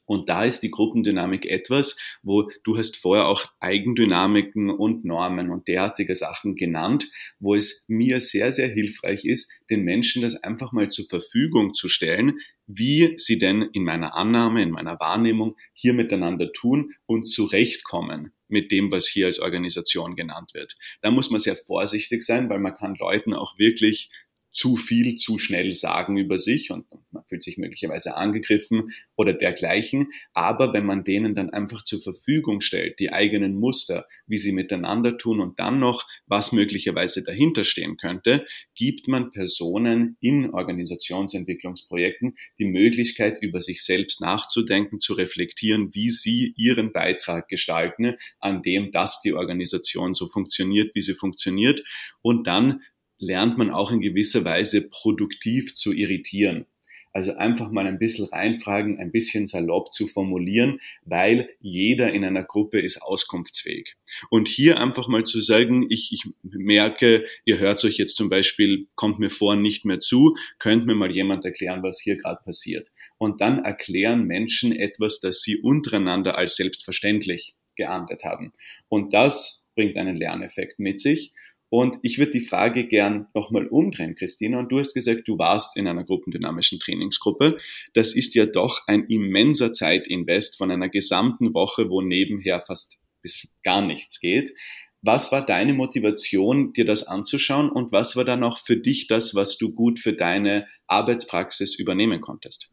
A: Und da ist die Gruppendynamik etwas, wo du hast vorher auch Eigendynamiken und Normen und derartige Sachen genannt, wo es mir sehr, sehr hilfreich ist, den Menschen das einfach mal zur Verfügung zu stellen, wie sie denn in meiner Annahme, in meiner Wahrnehmung hier miteinander tun und zurechtkommen mit dem, was hier als Organisation genannt wird. Da muss man sehr vorsichtig sein, weil man kann Leuten auch wirklich zu viel zu schnell sagen über sich und man fühlt sich möglicherweise angegriffen oder dergleichen. Aber wenn man denen dann einfach zur Verfügung stellt, die eigenen Muster, wie sie miteinander tun und dann noch, was möglicherweise dahinter stehen könnte, gibt man Personen in Organisationsentwicklungsprojekten die Möglichkeit, über sich selbst nachzudenken, zu reflektieren, wie sie ihren Beitrag gestalten, an dem, dass die Organisation so funktioniert, wie sie funktioniert und dann lernt man auch in gewisser Weise produktiv zu irritieren. Also einfach mal ein bisschen reinfragen, ein bisschen salopp zu formulieren, weil jeder in einer Gruppe ist auskunftsfähig. Und hier einfach mal zu sagen, ich, ich merke, ihr hört euch jetzt zum Beispiel, kommt mir vor, nicht mehr zu, könnt mir mal jemand erklären, was hier gerade passiert. Und dann erklären Menschen etwas, das sie untereinander als selbstverständlich geahndet haben. Und das bringt einen Lerneffekt mit sich. Und ich würde die Frage gern nochmal umdrehen, Christina. Und du hast gesagt, du warst in einer gruppendynamischen Trainingsgruppe. Das ist ja doch ein immenser Zeitinvest von einer gesamten Woche, wo nebenher fast bis gar nichts geht. Was war deine Motivation, dir das anzuschauen? Und was war dann auch für dich das, was du gut für deine Arbeitspraxis übernehmen konntest?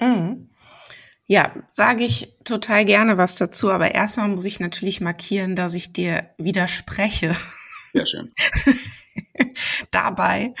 B: Mhm. Ja, sage ich total gerne was dazu, aber erstmal muss ich natürlich markieren, dass ich dir widerspreche.
A: Sehr schön.
B: Dabei,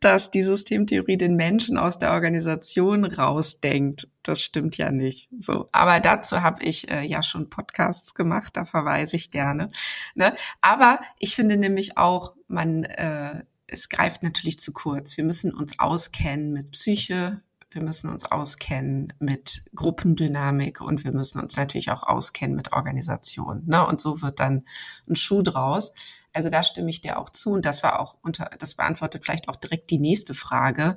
B: dass die Systemtheorie den Menschen aus der Organisation rausdenkt. Das stimmt ja nicht. So, aber dazu habe ich äh, ja schon Podcasts gemacht. Da verweise ich gerne. Ne? Aber ich finde nämlich auch, man äh, es greift natürlich zu kurz. Wir müssen uns auskennen mit Psyche, wir müssen uns auskennen mit Gruppendynamik und wir müssen uns natürlich auch auskennen mit Organisation. Ne? Und so wird dann ein Schuh draus. Also da stimme ich dir auch zu. Und das war auch unter, das beantwortet vielleicht auch direkt die nächste Frage.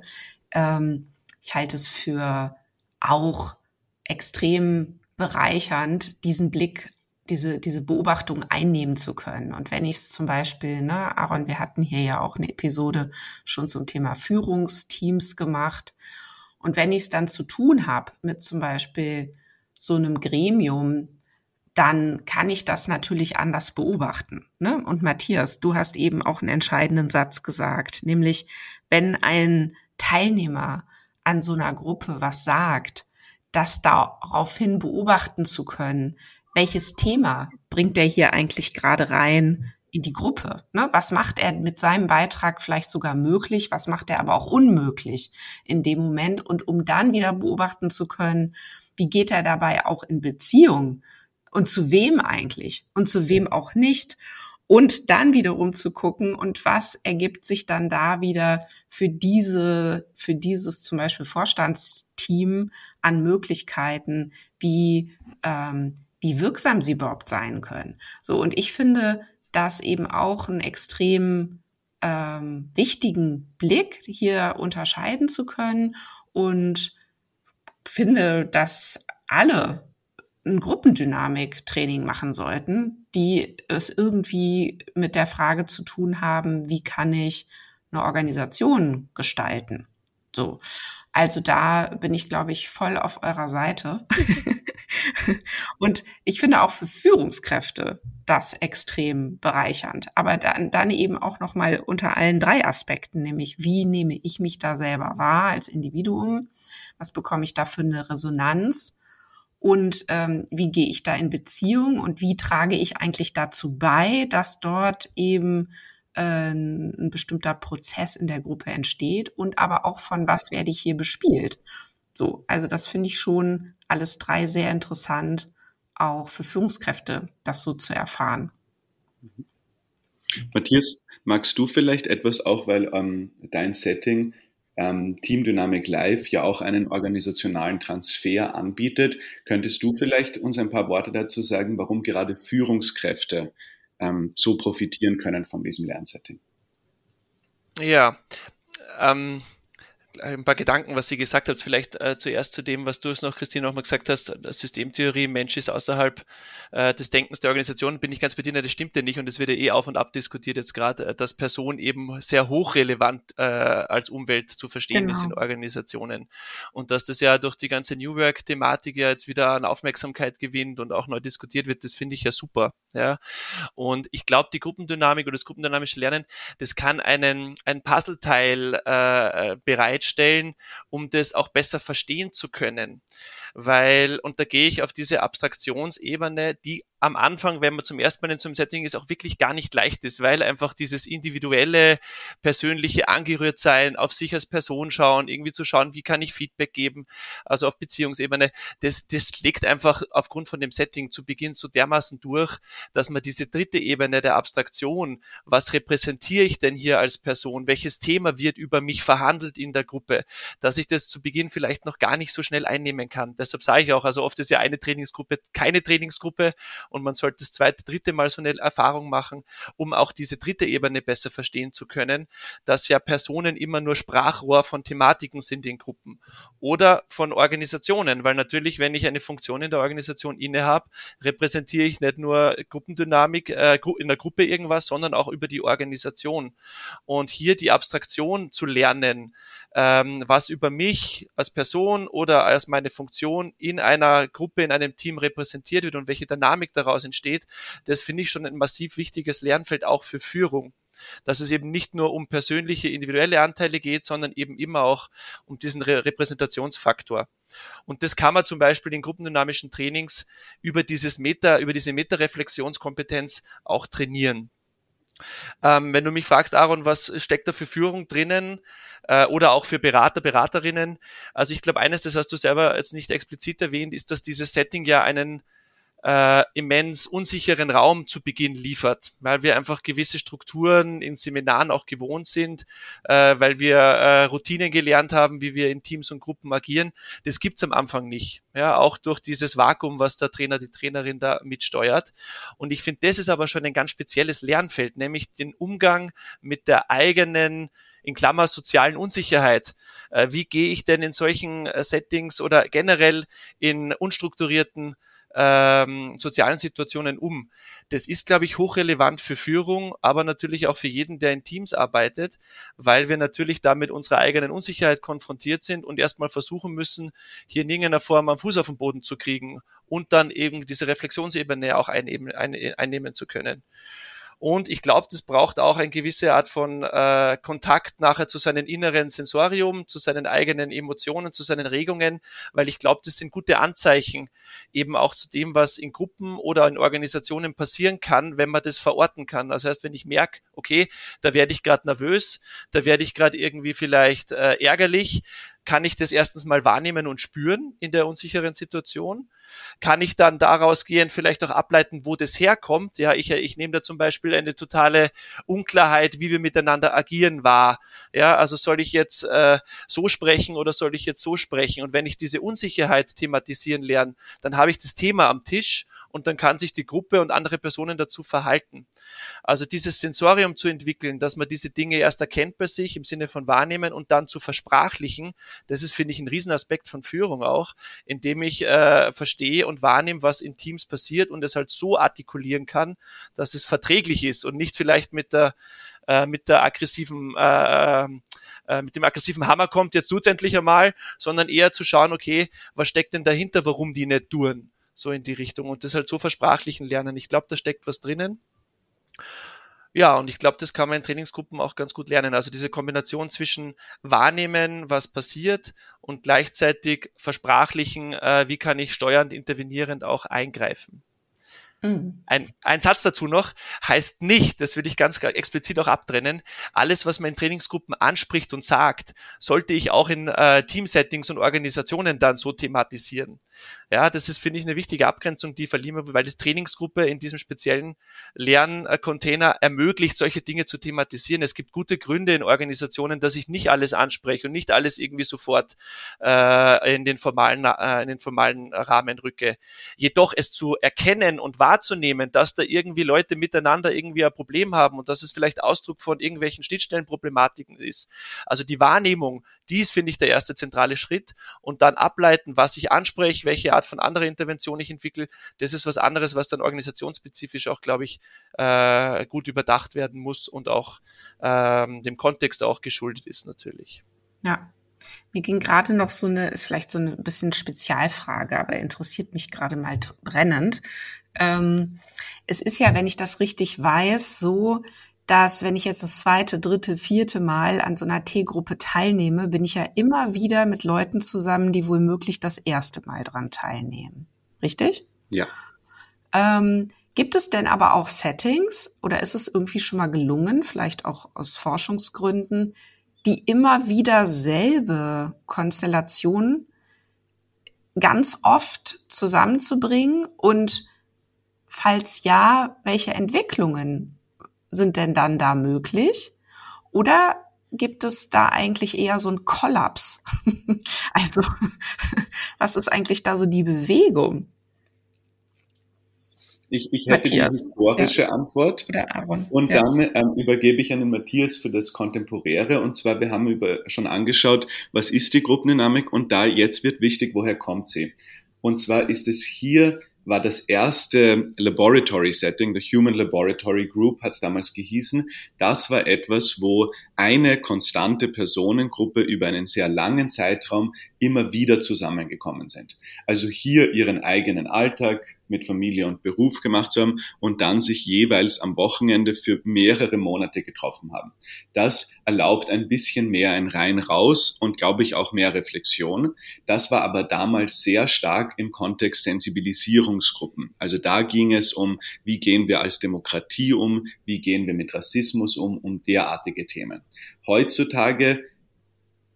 B: Ähm, ich halte es für auch extrem bereichernd, diesen Blick diese, diese Beobachtung einnehmen zu können. Und wenn ich es zum Beispiel, ne, Aaron, wir hatten hier ja auch eine Episode schon zum Thema Führungsteams gemacht. Und wenn ich es dann zu tun habe mit zum Beispiel so einem Gremium, dann kann ich das natürlich anders beobachten. Ne? Und Matthias, du hast eben auch einen entscheidenden Satz gesagt, nämlich wenn ein Teilnehmer an so einer Gruppe was sagt, das daraufhin beobachten zu können, welches Thema bringt er hier eigentlich gerade rein, in die Gruppe. Ne? Was macht er mit seinem Beitrag vielleicht sogar möglich? Was macht er aber auch unmöglich in dem Moment? Und um dann wieder beobachten zu können, wie geht er dabei auch in Beziehung? Und zu wem eigentlich? Und zu wem auch nicht? Und dann wiederum zu gucken, und was ergibt sich dann da wieder für diese, für dieses zum Beispiel Vorstandsteam an Möglichkeiten, wie, ähm, wie wirksam sie überhaupt sein können. So, und ich finde, das eben auch einen extrem ähm, wichtigen Blick hier unterscheiden zu können und finde, dass alle ein Gruppendynamik-Training machen sollten, die es irgendwie mit der Frage zu tun haben, wie kann ich eine Organisation gestalten? So. Also da bin ich, glaube ich, voll auf eurer Seite. und ich finde auch für Führungskräfte das extrem bereichernd. Aber dann, dann eben auch nochmal unter allen drei Aspekten, nämlich wie nehme ich mich da selber wahr als Individuum? Was bekomme ich da für eine Resonanz? Und ähm, wie gehe ich da in Beziehung und wie trage ich eigentlich dazu bei, dass dort eben äh, ein bestimmter Prozess in der Gruppe entsteht und aber auch von was werde ich hier bespielt. So, also das finde ich schon alles drei sehr interessant, auch für Führungskräfte das so zu erfahren.
A: Matthias, magst du vielleicht etwas auch, weil ähm, dein Setting ähm, Team Dynamic Live ja auch einen organisationalen Transfer anbietet. Könntest du vielleicht uns ein paar Worte dazu sagen, warum gerade Führungskräfte ähm, so profitieren können von diesem Lernsetting.
C: Ja, ähm, ein paar Gedanken, was sie gesagt hat. Vielleicht äh, zuerst zu dem, was du es noch, Christine, nochmal gesagt hast. Systemtheorie, Mensch ist außerhalb äh, des Denkens der Organisation. Bin ich ganz bedient, das stimmt ja nicht und es wird ja eh auf und ab diskutiert jetzt gerade, äh, dass Person eben sehr hochrelevant äh, als Umwelt zu verstehen genau. ist in Organisationen. Und dass das ja durch die ganze New Work-Thematik ja jetzt wieder an Aufmerksamkeit gewinnt und auch neu diskutiert wird, das finde ich ja super. Ja. Und ich glaube, die Gruppendynamik oder das gruppendynamische Lernen, das kann einen, ein Puzzleteil äh, äh bereitstellen stellen, um das auch besser verstehen zu können. Weil, und da gehe ich auf diese Abstraktionsebene, die am Anfang, wenn man zum ersten Mal in so einem Setting ist, auch wirklich gar nicht leicht ist, weil einfach dieses individuelle, persönliche angerührt sein, auf sich als Person schauen, irgendwie zu schauen, wie kann ich Feedback geben, also auf Beziehungsebene, das, das legt einfach aufgrund von dem Setting zu Beginn so dermaßen durch, dass man diese dritte Ebene der Abstraktion, was repräsentiere ich denn hier als Person, welches Thema wird über mich verhandelt in der Gruppe, dass ich das zu Beginn vielleicht noch gar nicht so schnell einnehmen kann. Deshalb sage ich auch, also oft ist ja eine Trainingsgruppe keine Trainingsgruppe und man sollte das zweite, dritte Mal so eine Erfahrung machen, um auch diese dritte Ebene besser verstehen zu können, dass ja Personen immer nur Sprachrohr von Thematiken sind in Gruppen oder von Organisationen, weil natürlich, wenn ich eine Funktion in der Organisation inne habe, repräsentiere ich nicht nur Gruppendynamik äh, in der Gruppe irgendwas, sondern auch über die Organisation. Und hier die Abstraktion zu lernen, ähm, was über mich als Person oder als meine Funktion in einer Gruppe, in einem Team repräsentiert wird und welche Dynamik daraus entsteht, das finde ich schon ein massiv wichtiges Lernfeld auch für Führung dass es eben nicht nur um persönliche, individuelle Anteile geht, sondern eben immer auch um diesen Re Repräsentationsfaktor. Und das kann man zum Beispiel in gruppendynamischen Trainings über dieses Meta, über diese Meta-Reflexionskompetenz auch trainieren. Ähm, wenn du mich fragst, Aaron, was steckt da für Führung drinnen äh, oder auch für Berater, Beraterinnen? Also ich glaube, eines, das hast du selber jetzt nicht explizit erwähnt, ist, dass dieses Setting ja einen äh, immens unsicheren Raum zu Beginn liefert, weil wir einfach gewisse Strukturen in Seminaren auch gewohnt sind, äh, weil wir äh, Routinen gelernt haben, wie wir in Teams und Gruppen agieren. Das gibt's am Anfang nicht. Ja, auch durch dieses Vakuum, was der Trainer, die Trainerin da mitsteuert. Und ich finde, das ist aber schon ein ganz spezielles Lernfeld, nämlich den Umgang mit der eigenen in Klammer sozialen Unsicherheit. Äh, wie gehe ich denn in solchen äh, Settings oder generell in unstrukturierten ähm, sozialen Situationen um. Das ist, glaube ich, hochrelevant für Führung, aber natürlich auch für jeden, der in Teams arbeitet, weil wir natürlich da mit unserer eigenen Unsicherheit konfrontiert sind und erstmal versuchen müssen, hier in irgendeiner Form einen Fuß auf den Boden zu kriegen und dann eben diese Reflexionsebene auch einnehmen, einnehmen zu können. Und ich glaube, das braucht auch eine gewisse Art von äh, Kontakt nachher zu seinem inneren Sensorium, zu seinen eigenen Emotionen, zu seinen Regungen, weil ich glaube, das sind gute Anzeichen eben auch zu dem, was in Gruppen oder in Organisationen passieren kann, wenn man das verorten kann. Das heißt, wenn ich merke, okay, da werde ich gerade nervös, da werde ich gerade irgendwie vielleicht äh, ärgerlich, kann ich das erstens mal wahrnehmen und spüren in der unsicheren Situation? Kann ich dann daraus gehen, vielleicht auch ableiten, wo das herkommt? Ja, ich, ich nehme da zum Beispiel eine totale Unklarheit, wie wir miteinander agieren wahr. Ja, also soll ich jetzt äh, so sprechen oder soll ich jetzt so sprechen? Und wenn ich diese Unsicherheit thematisieren lerne, dann habe ich das Thema am Tisch und dann kann sich die Gruppe und andere Personen dazu verhalten. Also dieses Sensorium zu entwickeln, dass man diese Dinge erst erkennt bei sich im Sinne von wahrnehmen und dann zu versprachlichen, das ist, finde ich, ein Riesenaspekt von Führung auch, indem ich äh, verstehe und wahrnehme, was in Teams passiert und es halt so artikulieren kann, dass es verträglich ist und nicht vielleicht mit der äh, mit der aggressiven äh, äh, mit dem aggressiven Hammer kommt, jetzt tut's endlich einmal, sondern eher zu schauen, okay, was steckt denn dahinter, warum die nicht tun, so in die Richtung und das halt so versprachlichen lernen. Ich glaube, da steckt was drinnen. Ja, und ich glaube, das kann man in Trainingsgruppen auch ganz gut lernen. Also diese Kombination zwischen wahrnehmen, was passiert und gleichzeitig versprachlichen, äh, wie kann ich steuernd, intervenierend auch eingreifen. Mhm. Ein, ein Satz dazu noch heißt nicht, das will ich ganz explizit auch abtrennen, alles, was man in Trainingsgruppen anspricht und sagt, sollte ich auch in äh, Teamsettings und Organisationen dann so thematisieren. Ja, das ist, finde ich, eine wichtige Abgrenzung, die verliehen wir, weil die Trainingsgruppe in diesem speziellen Lerncontainer ermöglicht, solche Dinge zu thematisieren. Es gibt gute Gründe in Organisationen, dass ich nicht alles anspreche und nicht alles irgendwie sofort äh, in, den formalen, äh, in den formalen Rahmen rücke. Jedoch es zu erkennen und wahrzunehmen, dass da irgendwie Leute miteinander irgendwie ein Problem haben und dass es vielleicht Ausdruck von irgendwelchen Schnittstellenproblematiken ist. Also die Wahrnehmung, dies finde ich der erste zentrale Schritt und dann ableiten, was ich anspreche, welche Art von anderer Intervention ich entwickle, das ist was anderes, was dann organisationsspezifisch auch, glaube ich, äh, gut überdacht werden muss und auch ähm, dem Kontext auch geschuldet ist natürlich.
B: Ja. Mir ging gerade noch so eine, ist vielleicht so eine bisschen Spezialfrage, aber interessiert mich gerade mal brennend. Ähm, es ist ja, wenn ich das richtig weiß, so, dass wenn ich jetzt das zweite, dritte, vierte Mal an so einer T-Gruppe teilnehme, bin ich ja immer wieder mit Leuten zusammen, die wohl möglich das erste Mal dran teilnehmen. Richtig?
A: Ja.
B: Ähm, gibt es denn aber auch Settings oder ist es irgendwie schon mal gelungen, vielleicht auch aus Forschungsgründen, die immer wieder selbe Konstellation ganz oft zusammenzubringen und falls ja, welche Entwicklungen sind denn dann da möglich? Oder gibt es da eigentlich eher so ein Kollaps? also, was ist eigentlich da so die Bewegung?
A: Ich, ich hätte Matthias. die historische ja. Antwort. Und ja. dann ähm, übergebe ich an den Matthias für das Kontemporäre. Und zwar, wir haben über, schon angeschaut, was ist die Gruppendynamik und da jetzt wird wichtig, woher kommt sie. Und zwar ist es hier war das erste Laboratory Setting, the Human Laboratory Group hat es damals gehießen. Das war etwas, wo eine konstante Personengruppe über einen sehr langen Zeitraum immer wieder zusammengekommen sind. Also hier ihren eigenen Alltag, mit Familie und Beruf gemacht zu haben und dann sich jeweils am Wochenende für mehrere Monate getroffen haben. Das erlaubt ein bisschen mehr ein rein raus und glaube ich auch mehr Reflexion. Das war aber damals sehr stark im Kontext Sensibilisierungsgruppen. Also da ging es um, wie gehen wir als Demokratie um, wie gehen wir mit Rassismus um, um derartige Themen. Heutzutage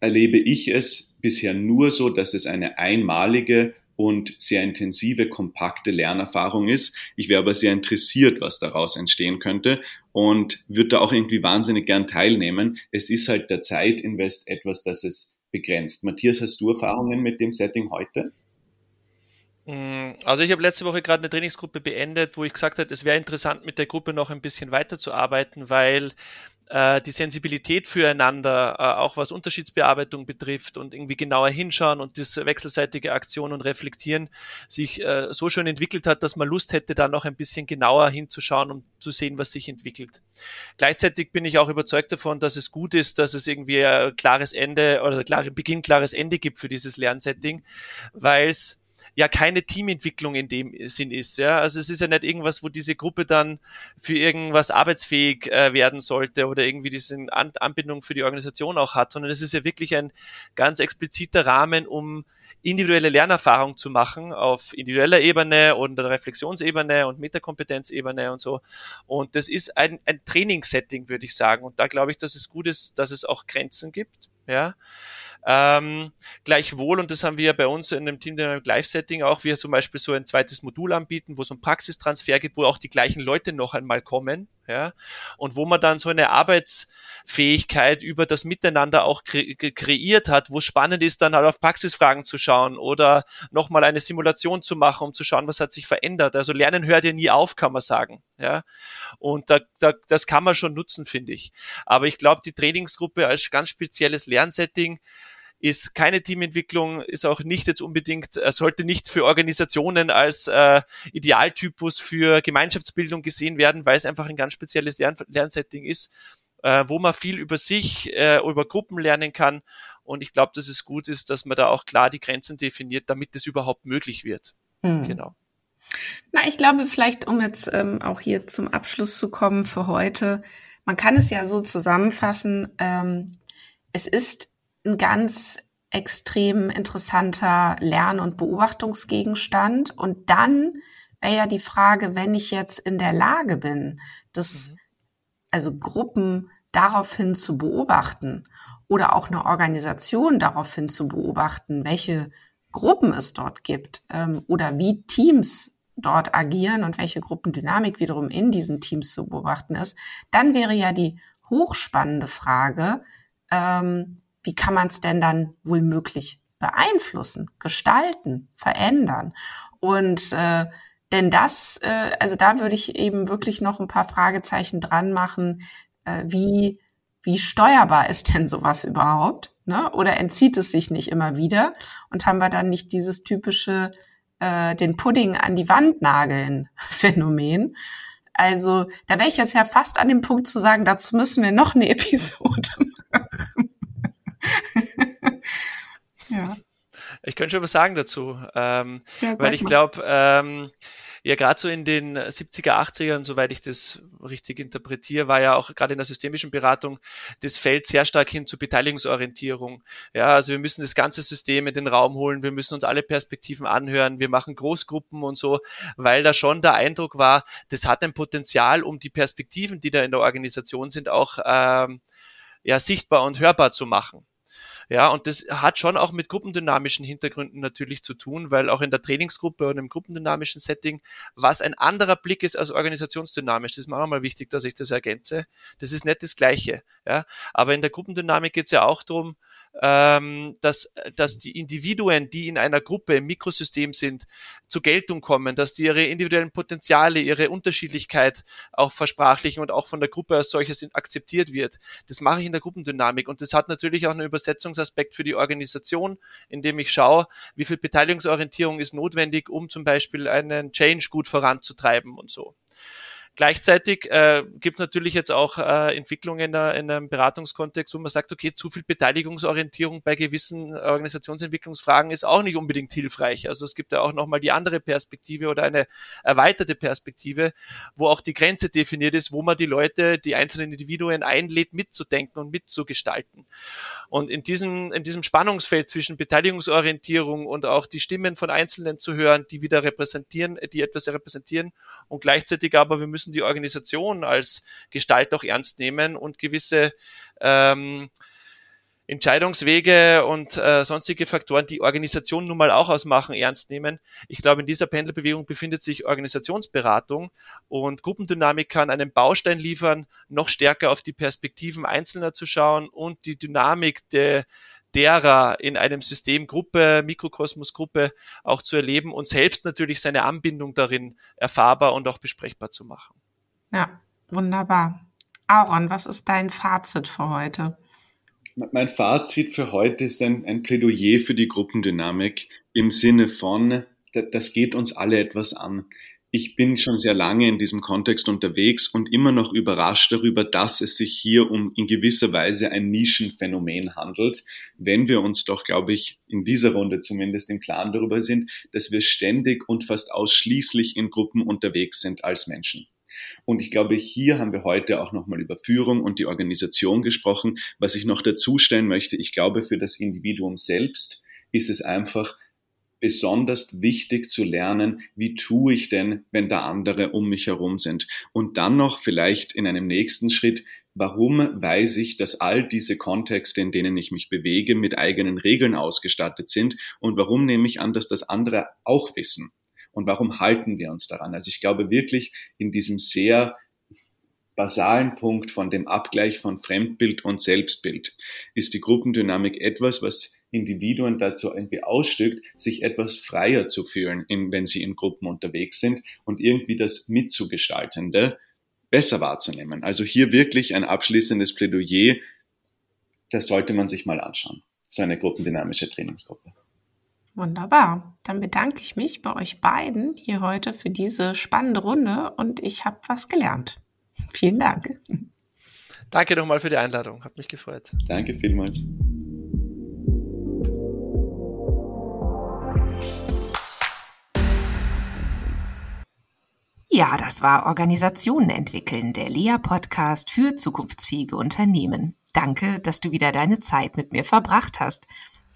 A: erlebe ich es bisher nur so, dass es eine einmalige und sehr intensive, kompakte Lernerfahrung ist. Ich wäre aber sehr interessiert, was daraus entstehen könnte und würde da auch irgendwie wahnsinnig gern teilnehmen. Es ist halt der Zeitinvest etwas, das es begrenzt. Matthias, hast du Erfahrungen mit dem Setting heute?
C: Also ich habe letzte Woche gerade eine Trainingsgruppe beendet, wo ich gesagt habe, es wäre interessant, mit der Gruppe noch ein bisschen weiterzuarbeiten, weil äh, die Sensibilität füreinander, äh, auch was Unterschiedsbearbeitung betrifft und irgendwie genauer hinschauen und das wechselseitige Aktion und Reflektieren sich äh, so schön entwickelt hat, dass man Lust hätte, da noch ein bisschen genauer hinzuschauen, um zu sehen, was sich entwickelt. Gleichzeitig bin ich auch überzeugt davon, dass es gut ist, dass es irgendwie ein klares Ende oder klare Beginn, klares Ende gibt für dieses Lernsetting, weil es ja keine Teamentwicklung in dem Sinn ist. Ja? Also es ist ja nicht irgendwas, wo diese Gruppe dann für irgendwas arbeitsfähig äh, werden sollte oder irgendwie diese An Anbindung für die Organisation auch hat, sondern es ist ja wirklich ein ganz expliziter Rahmen, um individuelle Lernerfahrung zu machen auf individueller Ebene und der Reflexionsebene und Metakompetenzebene und so. Und das ist ein, ein Trainingssetting, würde ich sagen. Und da glaube ich, dass es gut ist, dass es auch Grenzen gibt. Ja. Ähm, gleichwohl, und das haben wir bei uns in dem Team Dynamic Live Setting auch, wir zum Beispiel so ein zweites Modul anbieten, wo es um Praxistransfer gibt, wo auch die gleichen Leute noch einmal kommen, ja, und wo man dann so eine Arbeitsfähigkeit über das Miteinander auch kre kreiert hat, wo spannend ist, dann halt auf Praxisfragen zu schauen oder nochmal eine Simulation zu machen, um zu schauen, was hat sich verändert. Also Lernen hört ja nie auf, kann man sagen, ja, und da, da, das kann man schon nutzen, finde ich. Aber ich glaube, die Trainingsgruppe als ganz spezielles Lernsetting ist keine Teamentwicklung, ist auch nicht jetzt unbedingt, äh, sollte nicht für Organisationen als äh, Idealtypus für Gemeinschaftsbildung gesehen werden, weil es einfach ein ganz spezielles Lern Lernsetting ist. äh, wo man viel über sich, äh, über Gruppen lernen kann. Und ich glaube, dass es gut ist, dass man da auch klar die Grenzen definiert, damit es überhaupt möglich wird. Hm. Genau.
B: Na, ich glaube, vielleicht, um jetzt ähm, auch hier zum Abschluss zu kommen für heute, man kann es ja so zusammenfassen, ähm, es ist ein ganz extrem interessanter Lern- und Beobachtungsgegenstand. Und dann wäre ja die Frage, wenn ich jetzt in der Lage bin, das, mhm. also Gruppen daraufhin zu beobachten oder auch eine Organisation daraufhin zu beobachten, welche Gruppen es dort gibt ähm, oder wie Teams dort agieren und welche Gruppendynamik wiederum in diesen Teams zu beobachten ist, dann wäre ja die hochspannende Frage, ähm, wie kann man es denn dann wohl möglich beeinflussen, gestalten, verändern? Und äh, denn das, äh, also da würde ich eben wirklich noch ein paar Fragezeichen dran machen, äh, wie, wie steuerbar ist denn sowas überhaupt? Ne? Oder entzieht es sich nicht immer wieder? Und haben wir dann nicht dieses typische äh, den Pudding an die Wand nageln Phänomen? Also da wäre ich jetzt ja fast an dem Punkt zu sagen, dazu müssen wir noch eine Episode.
C: ja. Ich könnte schon was sagen dazu, ähm, ja, weil ich glaube, ähm, ja gerade so in den 70er, 80ern, soweit ich das richtig interpretiere, war ja auch gerade in der systemischen Beratung das Feld sehr stark hin zur Beteiligungsorientierung. Ja, also wir müssen das ganze System in den Raum holen, wir müssen uns alle Perspektiven anhören, wir machen Großgruppen und so, weil da schon der Eindruck war, das hat ein Potenzial, um die Perspektiven, die da in der Organisation sind, auch ähm, ja, sichtbar und hörbar zu machen. Ja, und das hat schon auch mit gruppendynamischen Hintergründen natürlich zu tun, weil auch in der Trainingsgruppe und im gruppendynamischen Setting, was ein anderer Blick ist als organisationsdynamisch, das ist mir auch nochmal wichtig, dass ich das ergänze. Das ist nicht das Gleiche. Ja, aber in der Gruppendynamik geht es ja auch darum, ähm, dass, dass die Individuen, die in einer Gruppe im Mikrosystem sind, zur Geltung kommen, dass die ihre individuellen Potenziale, ihre Unterschiedlichkeit auch versprachlichen und auch von der Gruppe als solches akzeptiert wird. Das mache ich in der Gruppendynamik und das hat natürlich auch einen Übersetzungsaspekt für die Organisation, indem ich schaue, wie viel Beteiligungsorientierung ist notwendig, um zum Beispiel einen Change gut voranzutreiben und so. Gleichzeitig äh, gibt natürlich jetzt auch äh, Entwicklungen in, der, in einem Beratungskontext, wo man sagt, okay, zu viel Beteiligungsorientierung bei gewissen Organisationsentwicklungsfragen ist auch nicht unbedingt hilfreich. Also es gibt ja auch nochmal die andere Perspektive oder eine erweiterte Perspektive, wo auch die Grenze definiert ist, wo man die Leute, die einzelnen Individuen einlädt, mitzudenken und mitzugestalten. Und in diesem, in diesem Spannungsfeld zwischen Beteiligungsorientierung und auch die Stimmen von Einzelnen zu hören, die wieder repräsentieren, die etwas repräsentieren und gleichzeitig aber wir müssen die Organisation als Gestalt auch ernst nehmen und gewisse ähm, Entscheidungswege und äh, sonstige Faktoren, die Organisation nun mal auch ausmachen, ernst nehmen. Ich glaube, in dieser Pendelbewegung befindet sich Organisationsberatung und Gruppendynamik kann einen Baustein liefern, noch stärker auf die Perspektiven Einzelner zu schauen und die Dynamik der, derer in einem System, Gruppe, Mikrokosmos-Gruppe auch zu erleben und selbst natürlich seine Anbindung darin erfahrbar und auch besprechbar zu machen.
B: Ja, wunderbar. Aaron, was ist dein Fazit für heute?
A: Mein Fazit für heute ist ein, ein Plädoyer für die Gruppendynamik im Sinne von, das geht uns alle etwas an. Ich bin schon sehr lange in diesem Kontext unterwegs und immer noch überrascht darüber, dass es sich hier um in gewisser Weise ein Nischenphänomen handelt, wenn wir uns doch, glaube ich, in dieser Runde zumindest im Klaren darüber sind, dass wir ständig und fast ausschließlich in Gruppen unterwegs sind als Menschen. Und ich glaube, hier haben wir heute auch nochmal über Führung und die Organisation gesprochen. Was ich noch dazu stellen möchte, ich glaube, für das Individuum selbst ist es einfach besonders wichtig zu lernen, wie tue ich denn, wenn da andere um mich herum sind. Und dann noch vielleicht in einem nächsten Schritt, warum weiß ich, dass all diese Kontexte, in denen ich mich bewege, mit eigenen Regeln ausgestattet sind und warum nehme ich an, dass das andere auch wissen und warum halten wir uns daran? Also ich glaube wirklich in diesem sehr basalen Punkt von dem Abgleich von Fremdbild und Selbstbild ist die Gruppendynamik etwas, was Individuen dazu irgendwie ausstückt, sich etwas freier zu fühlen, wenn sie in Gruppen unterwegs sind und irgendwie das Mitzugestaltende besser wahrzunehmen. Also hier wirklich ein abschließendes Plädoyer, das sollte man sich mal anschauen. So eine gruppendynamische Trainingsgruppe.
B: Wunderbar. Dann bedanke ich mich bei euch beiden hier heute für diese spannende Runde und ich habe was gelernt. Vielen Dank.
C: Danke nochmal für die Einladung. Hat mich gefreut.
A: Danke vielmals.
B: Ja, das war Organisationen entwickeln, der Lea-Podcast für zukunftsfähige Unternehmen. Danke, dass du wieder deine Zeit mit mir verbracht hast.